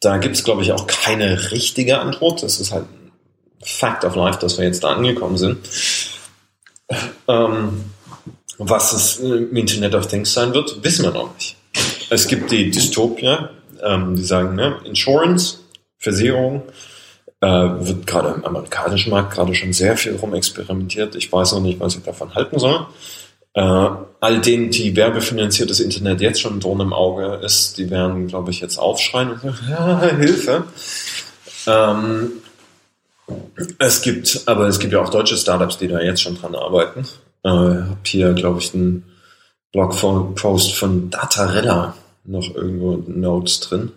da gibt es, glaube ich, auch keine richtige Antwort. Das ist halt Fact of Life, dass wir jetzt da angekommen sind. Ähm, was es im Internet of Things sein wird, wissen wir noch nicht. Es gibt die Dystopia, ähm, die sagen, ne, Insurance, Versicherung, äh, wird gerade im amerikanischen Markt gerade schon sehr viel rumexperimentiert. Ich weiß noch nicht, was ich davon halten soll. Äh, all denen, die werbefinanziertes Internet jetzt schon Dorn im Auge ist, die werden, glaube ich, jetzt aufschreien und sagen, Hilfe. Ähm, es gibt, aber es gibt ja auch deutsche Startups, die da jetzt schon dran arbeiten. Äh, hab hier, glaube ich, einen Blogpost von Datarella noch irgendwo Notes drin.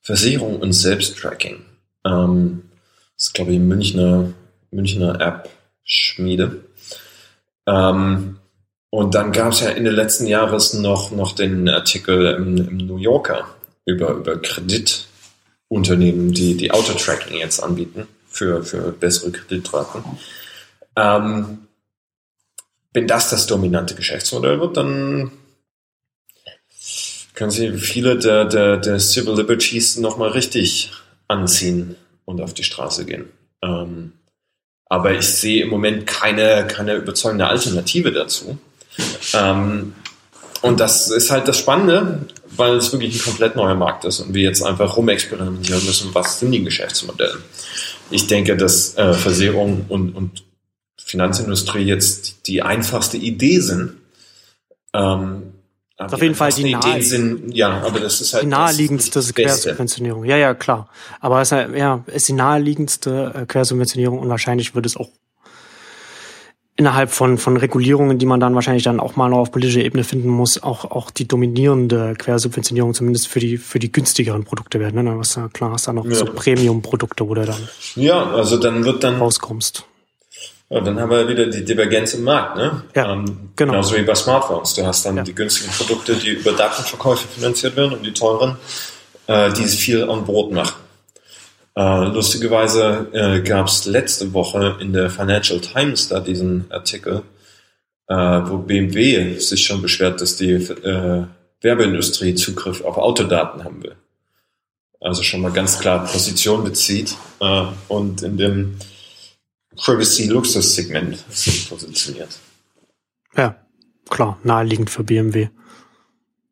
Versicherung und Selbsttracking. Ähm, das ist, glaube ich, Münchner, Münchner App-Schmiede. Ähm, und dann gab es ja Ende letzten Jahres noch, noch den Artikel im, im New Yorker über, über Kreditunternehmen, die, die Autotracking jetzt anbieten für, für bessere Kreditraten. Ähm, wenn das das dominante Geschäftsmodell wird, dann können sie viele der, der, der Civil Liberties nochmal richtig anziehen und auf die Straße gehen. Ähm, aber ich sehe im Moment keine, keine überzeugende Alternative dazu. Ähm, und das ist halt das Spannende, weil es wirklich ein komplett neuer Markt ist und wir jetzt einfach rumexperimentieren müssen, was sind die Geschäftsmodelle. Ich denke, dass äh, Versicherung und, und Finanzindustrie jetzt die einfachste Idee sind. Ähm, auf jeden Fall die nahe, sind, ja, aber das ist halt die naheliegendste das, das Quersubventionierung. Ja, ja, klar. Aber es ist, halt, ja, ist die naheliegendste äh, Quersubventionierung und wahrscheinlich wird es auch innerhalb von, von Regulierungen, die man dann wahrscheinlich dann auch mal noch auf politischer Ebene finden muss, auch, auch die dominierende Quersubventionierung zumindest für die, für die günstigeren Produkte werden. Ne? Was, klar hast du da noch ja. so Premium-Produkte, wo du dann ja, also dann wird dann rauskommst. Ja, dann haben wir wieder die Divergenz im Markt, ne? Ja, ähm, genau. Genauso wie bei Smartphones. Du hast dann ja. die günstigen Produkte, die über Datenverkäufe finanziert werden und die teuren, äh, die viel on Brot machen. Äh, lustigerweise äh, gab es letzte Woche in der Financial Times da diesen Artikel, äh, wo BMW sich schon beschwert, dass die äh, Werbeindustrie Zugriff auf Autodaten haben will. Also schon mal ganz klar Position bezieht äh, und in dem Privacy-Luxus-Segment positioniert. Ja, klar, naheliegend für BMW.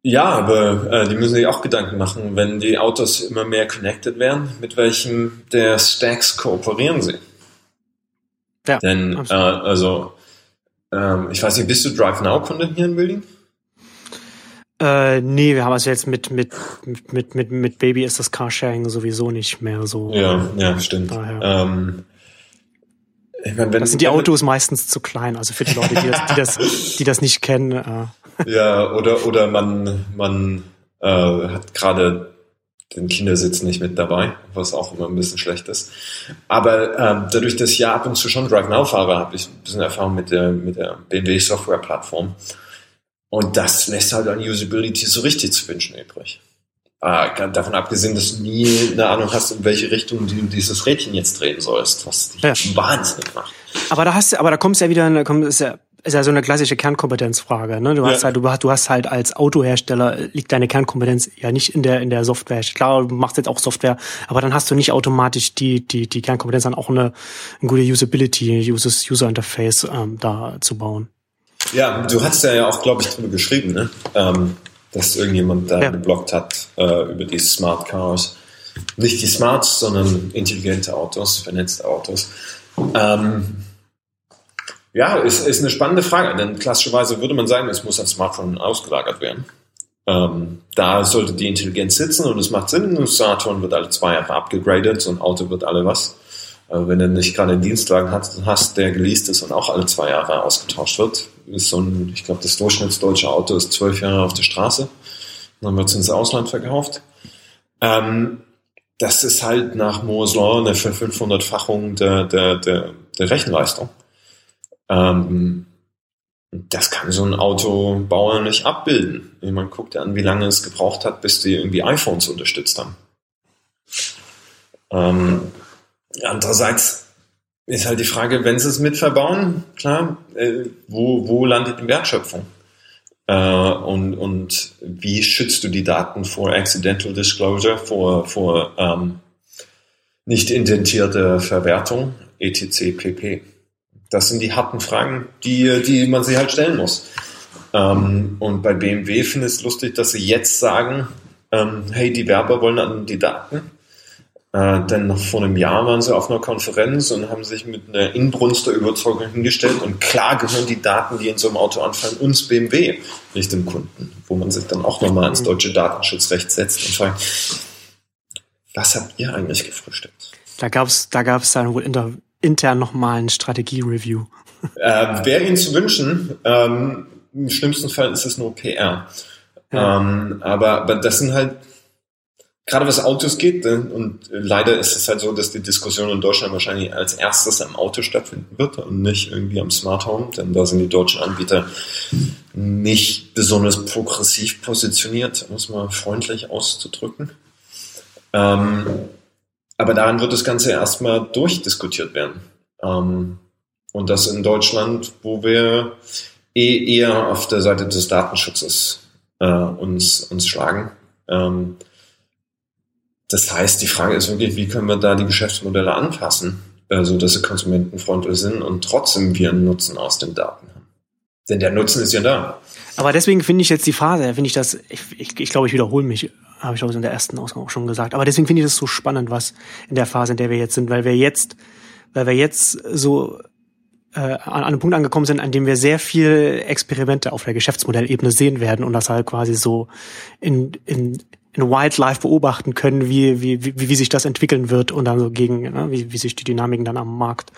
Ja, aber äh, die müssen sich auch Gedanken machen, wenn die Autos immer mehr connected werden, mit welchem der Stacks kooperieren sie. Ja. Denn, äh, also, ähm, ich weiß nicht, bist du Drive Now-Kunde hier in Berlin? Äh, nee, wir haben also jetzt mit, mit, mit, mit, mit Baby ist das Carsharing sowieso nicht mehr so. Ja, ja, stimmt. Ähm, ich mein, wenn, das sind die Autos meistens zu klein, also für die Leute, die das, die das, die das nicht kennen. Äh. Ja, oder, oder man, man äh, hat gerade den Kindersitz nicht mit dabei, was auch immer ein bisschen schlecht ist. Aber ähm, dadurch, dass ich ja ab und zu schon Drive Now fahre, habe ich ein bisschen Erfahrung mit der, mit der BMW Software Plattform. Und das lässt halt an Usability so richtig zu wünschen übrig. Äh, davon abgesehen, dass du nie eine Ahnung hast, in welche Richtung du dieses Rädchen jetzt drehen sollst, was dich ja. wahnsinnig macht. Aber da hast du, aber da kommst du ja wieder, da kommt, ist ja, ist ja so eine klassische Kernkompetenzfrage. Ne? Du hast ja. halt, du hast, du hast halt als Autohersteller liegt deine Kernkompetenz ja nicht in der in der Software. Klar, du machst jetzt auch Software, aber dann hast du nicht automatisch die die die Kernkompetenz dann auch eine, eine gute Usability, User User Interface ähm, da zu bauen. Ja, du hast ja auch, glaube ich, drüber geschrieben, ne? Ähm, dass irgendjemand da ja. geblockt hat äh, über die Smart Cars. Nicht die Smarts, sondern intelligente Autos, vernetzte Autos. Ähm, ja, ist, ist eine spannende Frage, denn klassischerweise würde man sagen, es muss ein Smartphone ausgelagert werden. Ähm, da sollte die Intelligenz sitzen und es macht Sinn, ein Saturn wird alle zwei Jahre abgegradet, so ein Auto wird alle was. Aber wenn du nicht gerade einen Dienstwagen hast, hast, der geleast ist und auch alle zwei Jahre ausgetauscht wird, ist so ein, ich glaube, das durchschnittsdeutsche Auto ist zwölf Jahre auf der Straße. Dann wird es ins Ausland verkauft. Ähm, das ist halt nach Moore's Law eine 500-fachung der, der, der, der Rechenleistung. Ähm, das kann so ein Autobauer nicht abbilden. Man guckt ja an, wie lange es gebraucht hat, bis die irgendwie iPhones unterstützt haben. Ähm, Andererseits ist halt die Frage, wenn sie es mit verbauen, klar, äh, wo, wo landet die Wertschöpfung? Äh, und, und wie schützt du die Daten vor Accidental Disclosure, vor, vor ähm, nicht indentierte Verwertung, etc. pp. Das sind die harten Fragen, die, die man sich halt stellen muss. Ähm, und bei BMW finde ich es lustig, dass sie jetzt sagen, ähm, hey, die Werber wollen an die Daten äh, denn noch vor einem Jahr waren sie auf einer Konferenz und haben sich mit einer Inbrunst der Überzeugung hingestellt und klar gehören die Daten, die in so einem Auto anfallen, uns BMW, nicht dem Kunden. Wo man sich dann auch nochmal ans deutsche Datenschutzrecht setzt und fragt, was habt ihr eigentlich gefrühstückt? Da gab es da gab's dann wohl inter, intern nochmal ein Strategie-Review. Äh, Wäre Ihnen zu wünschen, ähm, im schlimmsten Fall ist es nur PR. Ja. Ähm, aber, aber das sind halt gerade was Autos geht, äh, und leider ist es halt so, dass die Diskussion in Deutschland wahrscheinlich als erstes am Auto stattfinden wird und nicht irgendwie am Smart Home, denn da sind die deutschen Anbieter nicht besonders progressiv positioniert, um es mal freundlich auszudrücken. Ähm, aber daran wird das Ganze erstmal durchdiskutiert werden. Ähm, und das in Deutschland, wo wir eh eher auf der Seite des Datenschutzes äh, uns, uns schlagen. Ähm, das heißt, die Frage ist wirklich, wie können wir da die Geschäftsmodelle anpassen, äh, so dass sie konsumentenfreundlich sind und trotzdem wir einen Nutzen aus den Daten haben. Denn der Nutzen ist ja da. Aber deswegen finde ich jetzt die Phase, finde ich das, ich, ich, ich glaube, ich wiederhole mich, habe ich auch in der ersten Ausgabe auch schon gesagt. Aber deswegen finde ich das so spannend, was in der Phase, in der wir jetzt sind, weil wir jetzt, weil wir jetzt so äh, an einem Punkt angekommen sind, an dem wir sehr viel Experimente auf der Geschäftsmodellebene sehen werden und das halt quasi so in, in, in Wildlife beobachten können, wie, wie, wie, wie sich das entwickeln wird und dann so gegen, ne, wie, wie sich die Dynamiken dann am Markt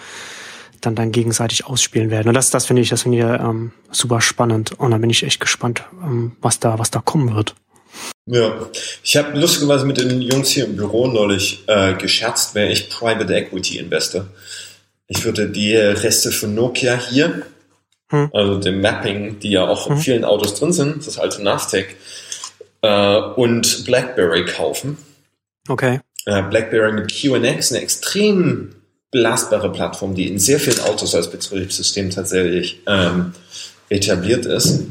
dann dann gegenseitig ausspielen werden. Und das, das finde ich, das finde ich ähm, super spannend. Und dann bin ich echt gespannt, ähm, was da, was da kommen wird. Ja, ich habe lustigerweise mit den Jungs hier im Büro neulich äh, gescherzt, wäre ich Private Equity Investor. Ich würde die Reste von Nokia hier, hm. also dem Mapping, die ja auch in hm. vielen Autos drin sind, das alte Navtec, äh, und BlackBerry kaufen. Okay. Äh, BlackBerry mit QNX, eine extrem belastbare Plattform, die in sehr vielen Autos als Betriebssystem tatsächlich ähm, etabliert ist,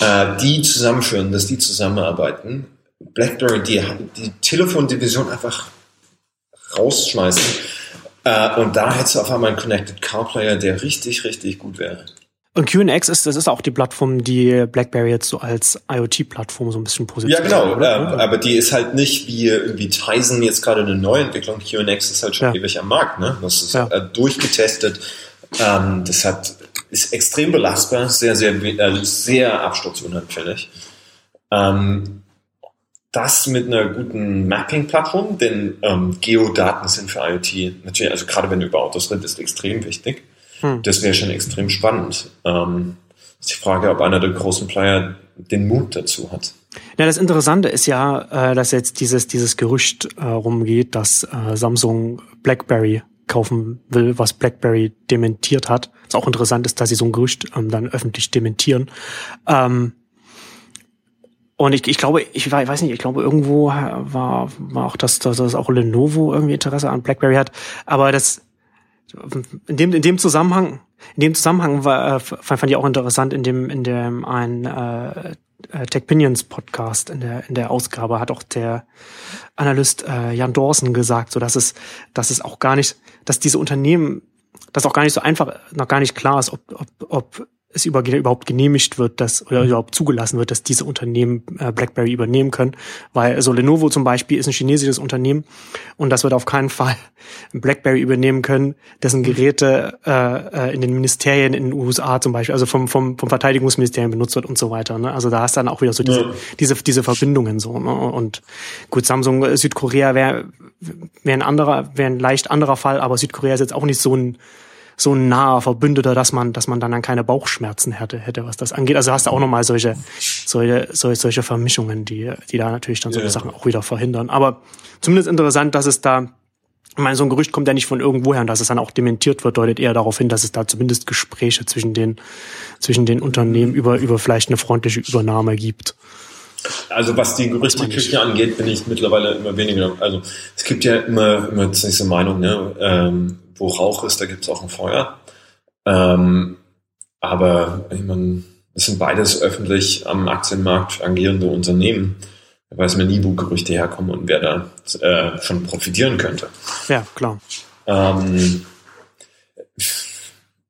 äh, die zusammenführen, dass die zusammenarbeiten. BlackBerry die, die Telefondivision einfach rausschmeißen. Äh, und da hättest du auf einmal einen Connected Car Player, der richtig, richtig gut wäre. Und QNX ist, das ist auch die Plattform, die BlackBerry jetzt so als IoT-Plattform so ein bisschen positioniert. Ja, genau, äh, aber die ist halt nicht wie irgendwie Tizen jetzt gerade eine Neuentwicklung. QNX ist halt schon ja. ewig am Markt, ne? Das ist ja. äh, durchgetestet. Ähm, das hat, ist extrem belastbar, sehr, sehr, äh, sehr absturzunanfällig. Ähm, das mit einer guten Mapping-Plattform, denn ähm, Geodaten sind für IoT natürlich, also gerade wenn du über Autos redest, extrem wichtig. Hm. Das wäre schon extrem spannend. Ähm, ist die Frage, ob einer der großen Player den Mut dazu hat. Ja, das Interessante ist ja, äh, dass jetzt dieses, dieses Gerücht äh, rumgeht, dass äh, Samsung BlackBerry kaufen will, was BlackBerry dementiert hat. Was auch interessant ist, dass sie so ein Gerücht ähm, dann öffentlich dementieren. Ähm, und ich, ich glaube, ich weiß nicht, ich glaube, irgendwo war, war auch das, dass, dass auch Lenovo irgendwie Interesse an BlackBerry hat. Aber das, in dem, in dem Zusammenhang, in dem Zusammenhang war, äh, fand ich auch interessant, in dem, in dem ein äh, äh, Tech Pinions Podcast in der in der Ausgabe hat auch der Analyst äh, Jan Dawson gesagt, so dass es dass es auch gar nicht, dass diese Unternehmen, dass auch gar nicht so einfach noch gar nicht klar ist, ob ob, ob es überhaupt genehmigt wird, dass oder überhaupt zugelassen wird, dass diese Unternehmen äh, BlackBerry übernehmen können, weil also Lenovo zum Beispiel ist ein chinesisches Unternehmen und das wird auf keinen Fall BlackBerry übernehmen können, dessen Geräte äh, äh, in den Ministerien in den USA zum Beispiel, also vom vom vom Verteidigungsministerium benutzt wird und so weiter. Ne? Also da hast du dann auch wieder so diese ja. diese diese Verbindungen so. Ne? Und gut, Samsung äh, Südkorea wäre wäre ein anderer wäre ein leicht anderer Fall, aber Südkorea ist jetzt auch nicht so ein so ein naher Verbündeter, dass man, dass man dann, dann keine Bauchschmerzen hätte, hätte, was das angeht. Also hast du auch nochmal solche, solche, solche, solche Vermischungen, die, die da natürlich dann solche ja. Sachen auch wieder verhindern. Aber zumindest interessant, dass es da, ich meine, so ein Gerücht kommt ja nicht von irgendwoher und dass es dann auch dementiert wird, deutet eher darauf hin, dass es da zumindest Gespräche zwischen den, zwischen den Unternehmen über, über vielleicht eine freundliche Übernahme gibt. Also was die Gerüchteküche angeht, bin ich mittlerweile immer weniger. Also es gibt ja immer, immer diese Meinung, ne? Ähm, wo Rauch ist, da gibt es auch ein Feuer. Ähm, aber ich meine, es sind beides öffentlich am Aktienmarkt agierende Unternehmen. Da weiß man nie, wo Gerüchte herkommen und wer da äh, schon profitieren könnte. Ja, klar. Ähm,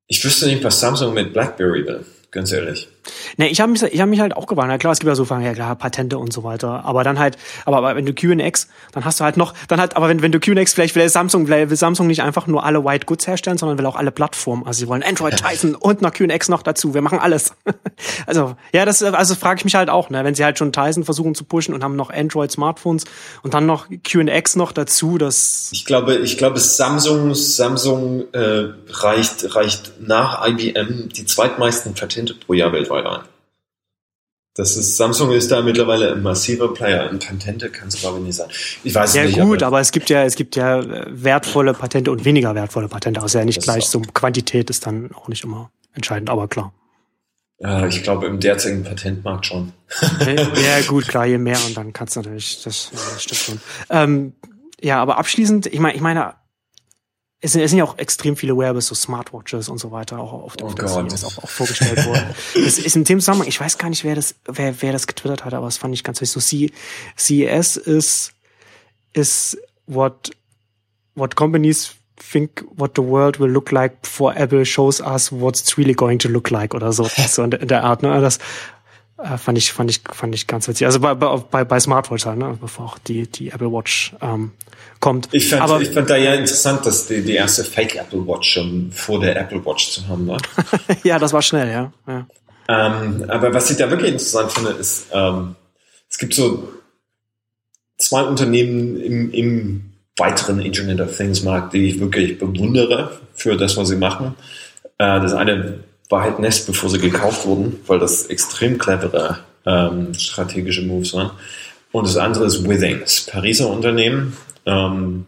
ich wüsste nicht, was Samsung mit BlackBerry will, ganz ehrlich. Ne, ich habe mich, ich hab mich halt auch gewarnt. Ja, klar, es gibt ja so Fragen, ja klar, Patente und so weiter. Aber dann halt, aber, aber wenn du QNX, dann hast du halt noch, dann halt, aber wenn, wenn du QNX, vielleicht will Samsung, will Samsung nicht einfach nur alle White Goods herstellen, sondern will auch alle Plattformen. Also sie wollen Android, Titan und noch QNX noch dazu. Wir machen alles. also, ja, das, also frage ich mich halt auch, ne, wenn sie halt schon Titan versuchen zu pushen und haben noch Android-Smartphones und dann noch QNX noch dazu, das. Ich glaube, ich glaube, Samsung, Samsung äh, reicht, reicht nach IBM die zweitmeisten Patente pro Jahr weltweit ein. Das ist, Samsung ist da mittlerweile ein massiver Player. Ein Patente kann es glaube ich nicht sein. Ich weiß ja, nicht. Ja gut, aber, aber, es gibt ja, es gibt ja wertvolle Patente und weniger wertvolle Patente. Also ja nicht gleich so Quantität ist dann auch nicht immer entscheidend, aber klar. Ja, ich glaube im derzeitigen Patentmarkt schon. ja gut, klar, je mehr und dann kannst du natürlich, das, das stimmt schon. Ähm, ja, aber abschließend, ich meine, ich meine, es sind, es sind ja auch extrem viele Wearables, so Smartwatches und so weiter, auch auf, Oh auf der Gott. CES auch, auch vorgestellt worden. Es ist in dem Zusammenhang, ich weiß gar nicht, wer das, wer, wer das getwittert hat, aber das fand ich ganz wichtig. So C, CES ist, ist what, what companies think what the world will look like before Apple shows us what it's really going to look like oder so. so in, der, in der Art, ne? Das äh, fand ich, fand ich, fand ich ganz witzig. Also bei, bei, bei, Smartwatch halt, ne? Bevor auch die, die Apple Watch ähm, kommt. Ich fand, aber ich fand da ja interessant, dass die, die erste Fake Apple Watch schon vor der Apple Watch zu haben war. ja, das war schnell, ja. ja. Ähm, aber was ich da wirklich interessant finde, ist, ähm, es gibt so zwei Unternehmen im, im weiteren Internet of Things Markt, die ich wirklich bewundere für das, was sie machen. Äh, das eine war halt Nest, bevor sie gekauft wurden, weil das extrem clevere ähm, strategische Moves waren. Und das andere ist Withings, Pariser Unternehmen, ähm,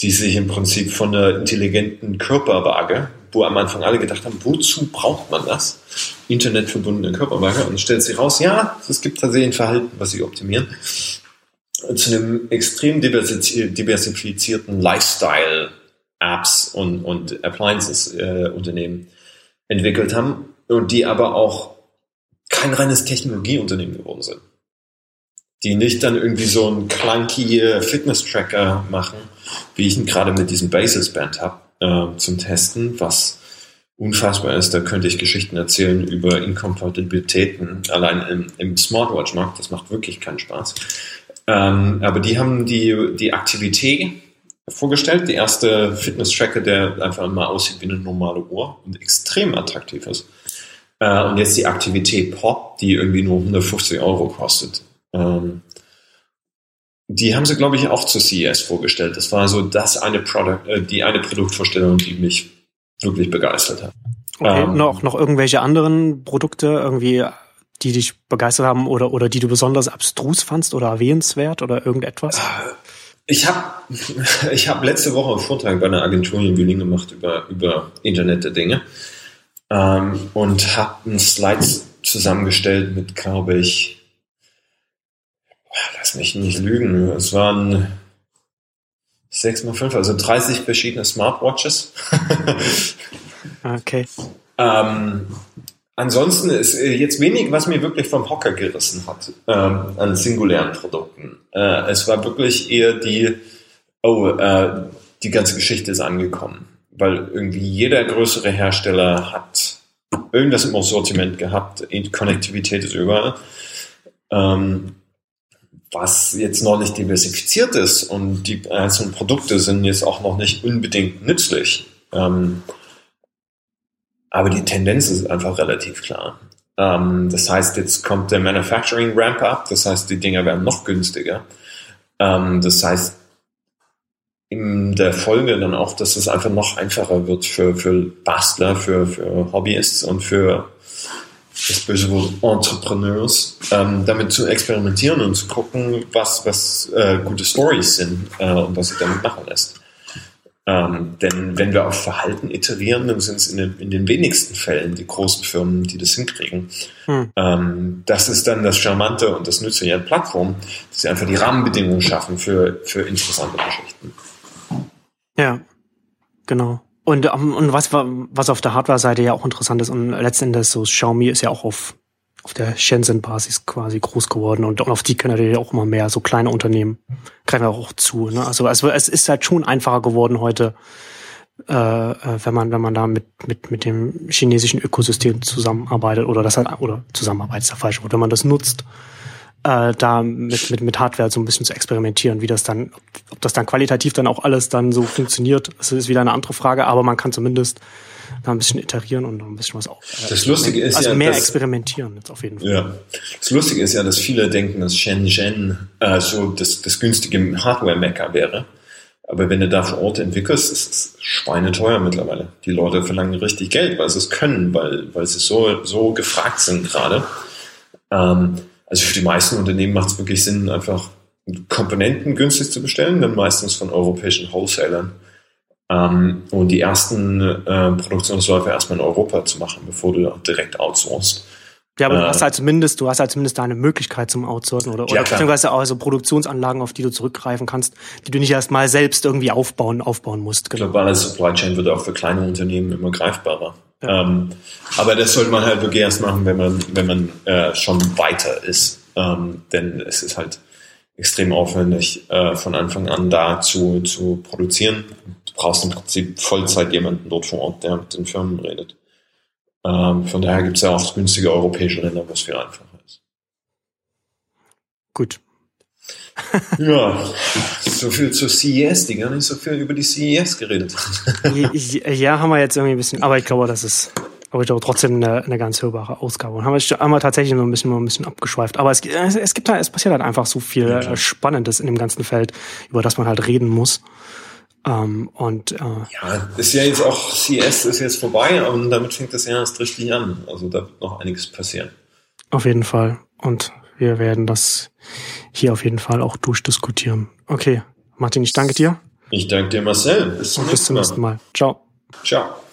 die sich im Prinzip von der intelligenten Körperwaage, wo am Anfang alle gedacht haben, wozu braucht man das? Internetverbundene Körperwaage. Und stellt sich raus, ja, es gibt tatsächlich ein Verhalten, was sie optimieren. Zu einem extrem diversi- diversifizierten Lifestyle-Apps und, und Appliances-Unternehmen entwickelt haben und die aber auch kein reines Technologieunternehmen geworden sind. Die nicht dann irgendwie so einen clunky äh, Fitness-Tracker machen, wie ich ihn gerade mit diesem Basis-Band habe, äh, zum Testen, was unfassbar ist. Da könnte ich Geschichten erzählen über Inkompatibilitäten allein im, im Smartwatch-Markt. Das macht wirklich keinen Spaß. Ähm, aber die haben die, die Aktivität vorgestellt, die erste Fitness-Tracker, der einfach mal aussieht wie eine normale Uhr und extrem attraktiv ist. Äh, und jetzt die Aktivität Pop, die irgendwie nur 150 Euro kostet. Ähm, die haben sie, glaube ich, auch zur CES vorgestellt. Das war so das eine Product, äh, die eine Produktvorstellung, die mich wirklich begeistert hat. Okay, Ähm, noch, noch irgendwelche anderen Produkte irgendwie, die dich begeistert haben oder, oder die du besonders abstrus fandst oder erwähnenswert oder irgendetwas? Ich habe ich hab letzte Woche einen Vortrag bei einer Agentur in Berlin gemacht über, über Internet der Dinge ähm, und habe einen Slides zusammengestellt mit, glaube ich, lass mich nicht lügen, es waren sechs mal fünf, also 30 verschiedene Smartwatches. Okay. Ähm, ansonsten ist äh, jetzt wenig, was mir wirklich vom Hocker gerissen hat ähm, an singulären Produkten. Äh, es war wirklich eher die, oh, äh, die ganze Geschichte ist angekommen, weil irgendwie jeder größere Hersteller hat irgendwas im Sortiment gehabt, Konnektivität ist überall. Ähm, was jetzt noch nicht diversifiziert ist und die einzelnen Produkte sind jetzt auch noch nicht unbedingt nützlich. Ähm, aber die Tendenz ist einfach relativ klar. Ähm, das heißt, jetzt kommt der Manufacturing Ramp up, das heißt, die Dinger werden noch günstiger. Ähm, das heißt, in der Folge dann auch, dass es einfach noch einfacher wird für, für Bastler, für, für Hobbyists und für das böse Wort Entrepreneurs, ähm, damit zu experimentieren und zu gucken, was, was äh, gute Stories sind äh, und was sich damit machen lässt. Ähm, denn wenn wir auf Verhalten iterieren, dann sind es in den, in den wenigsten Fällen die großen Firmen, die das hinkriegen. Hm. Ähm, das ist dann das Charmante und das Nützliche an Plattformen, dass sie einfach die Rahmenbedingungen schaffen für, für interessante Geschichten. Ja, genau. Und, ähm, und was, was auf der Hardware-Seite ja auch interessant ist und letztendlich so Xiaomi ist ja auch auf, auf der Shenzhen-Basis quasi groß geworden und auf die können natürlich auch immer mehr so kleine Unternehmen greifen auch zu. Ne? Also, also es ist halt schon einfacher geworden heute, äh, äh, wenn man wenn man da mit mit mit dem chinesischen Ökosystem zusammenarbeitet oder das halt oder zusammenarbeitet ist der falsche Wort, wenn man das nutzt, äh, da mit, mit, mit Hardware so ein bisschen zu experimentieren, wie das dann, ob das dann qualitativ dann auch alles dann so funktioniert, das ist wieder eine andere Frage, aber man kann zumindest da ein bisschen iterieren und ein bisschen was auch. Äh, Das Lustige ist also ja, mehr dass- experimentieren jetzt auf jeden Fall. Ja. Das Lustige ist ja, dass viele denken, dass Shenzhen äh, so das, das günstige Hardware-Mecker wäre. Aber wenn du da vor Ort entwickelst, ist es schweineteuer mittlerweile. Die Leute verlangen richtig Geld, weil sie es können, weil, weil sie so, so gefragt sind gerade. Ähm, also für die meisten Unternehmen macht es wirklich Sinn, einfach Komponenten günstig zu bestellen, dann meistens von europäischen Wholesalern. Ähm, und die ersten äh, Produktionsläufe erstmal in Europa zu machen, bevor du direkt outsourcest. Ja, aber äh, du hast halt zumindest, du hast halt zumindest da eine Möglichkeit zum Outsourcen oder, ja, oder beziehungsweise auch so Produktionsanlagen, auf die du zurückgreifen kannst, die du nicht erst mal selbst irgendwie aufbauen, aufbauen musst. Genau. Globale Supply Chain wird auch für kleine Unternehmen immer greifbarer. Ja. Ähm, aber das sollte man halt wirklich erst machen, wenn man, wenn man äh, schon weiter ist. Ähm, denn es ist halt extrem aufwendig, äh, von Anfang an da zu, zu produzieren. Du brauchst im Prinzip Vollzeit jemanden dort vor Ort, der mit den Firmen redet. Ähm, von daher gibt es ja auch günstige europäische Länder, wo es viel einfacher ist. Gut. ja, so viel zur CES, die gar nicht so viel über die CES geredet ja, haben wir jetzt irgendwie ein bisschen, aber ich glaube, das ist aber ich glaube trotzdem eine, eine ganz hörbare Ausgabe. Und haben wir, haben wir tatsächlich noch ein bisschen, noch ein bisschen abgeschweift. Aber es, es gibt halt, es passiert halt einfach so viel ja, Spannendes in dem ganzen Feld, über das man halt reden muss. Ähm, und äh, ja, ist ja jetzt auch CS ist jetzt vorbei und damit fängt das ja erst richtig an. Also da wird noch einiges passieren. Auf jeden Fall. Und wir werden das hier auf jeden Fall auch durchdiskutieren. Okay, Martin, ich danke dir. Ich danke dir, Marcel. Bis zum, nächsten, bis zum nächsten Mal. Ciao. Ciao.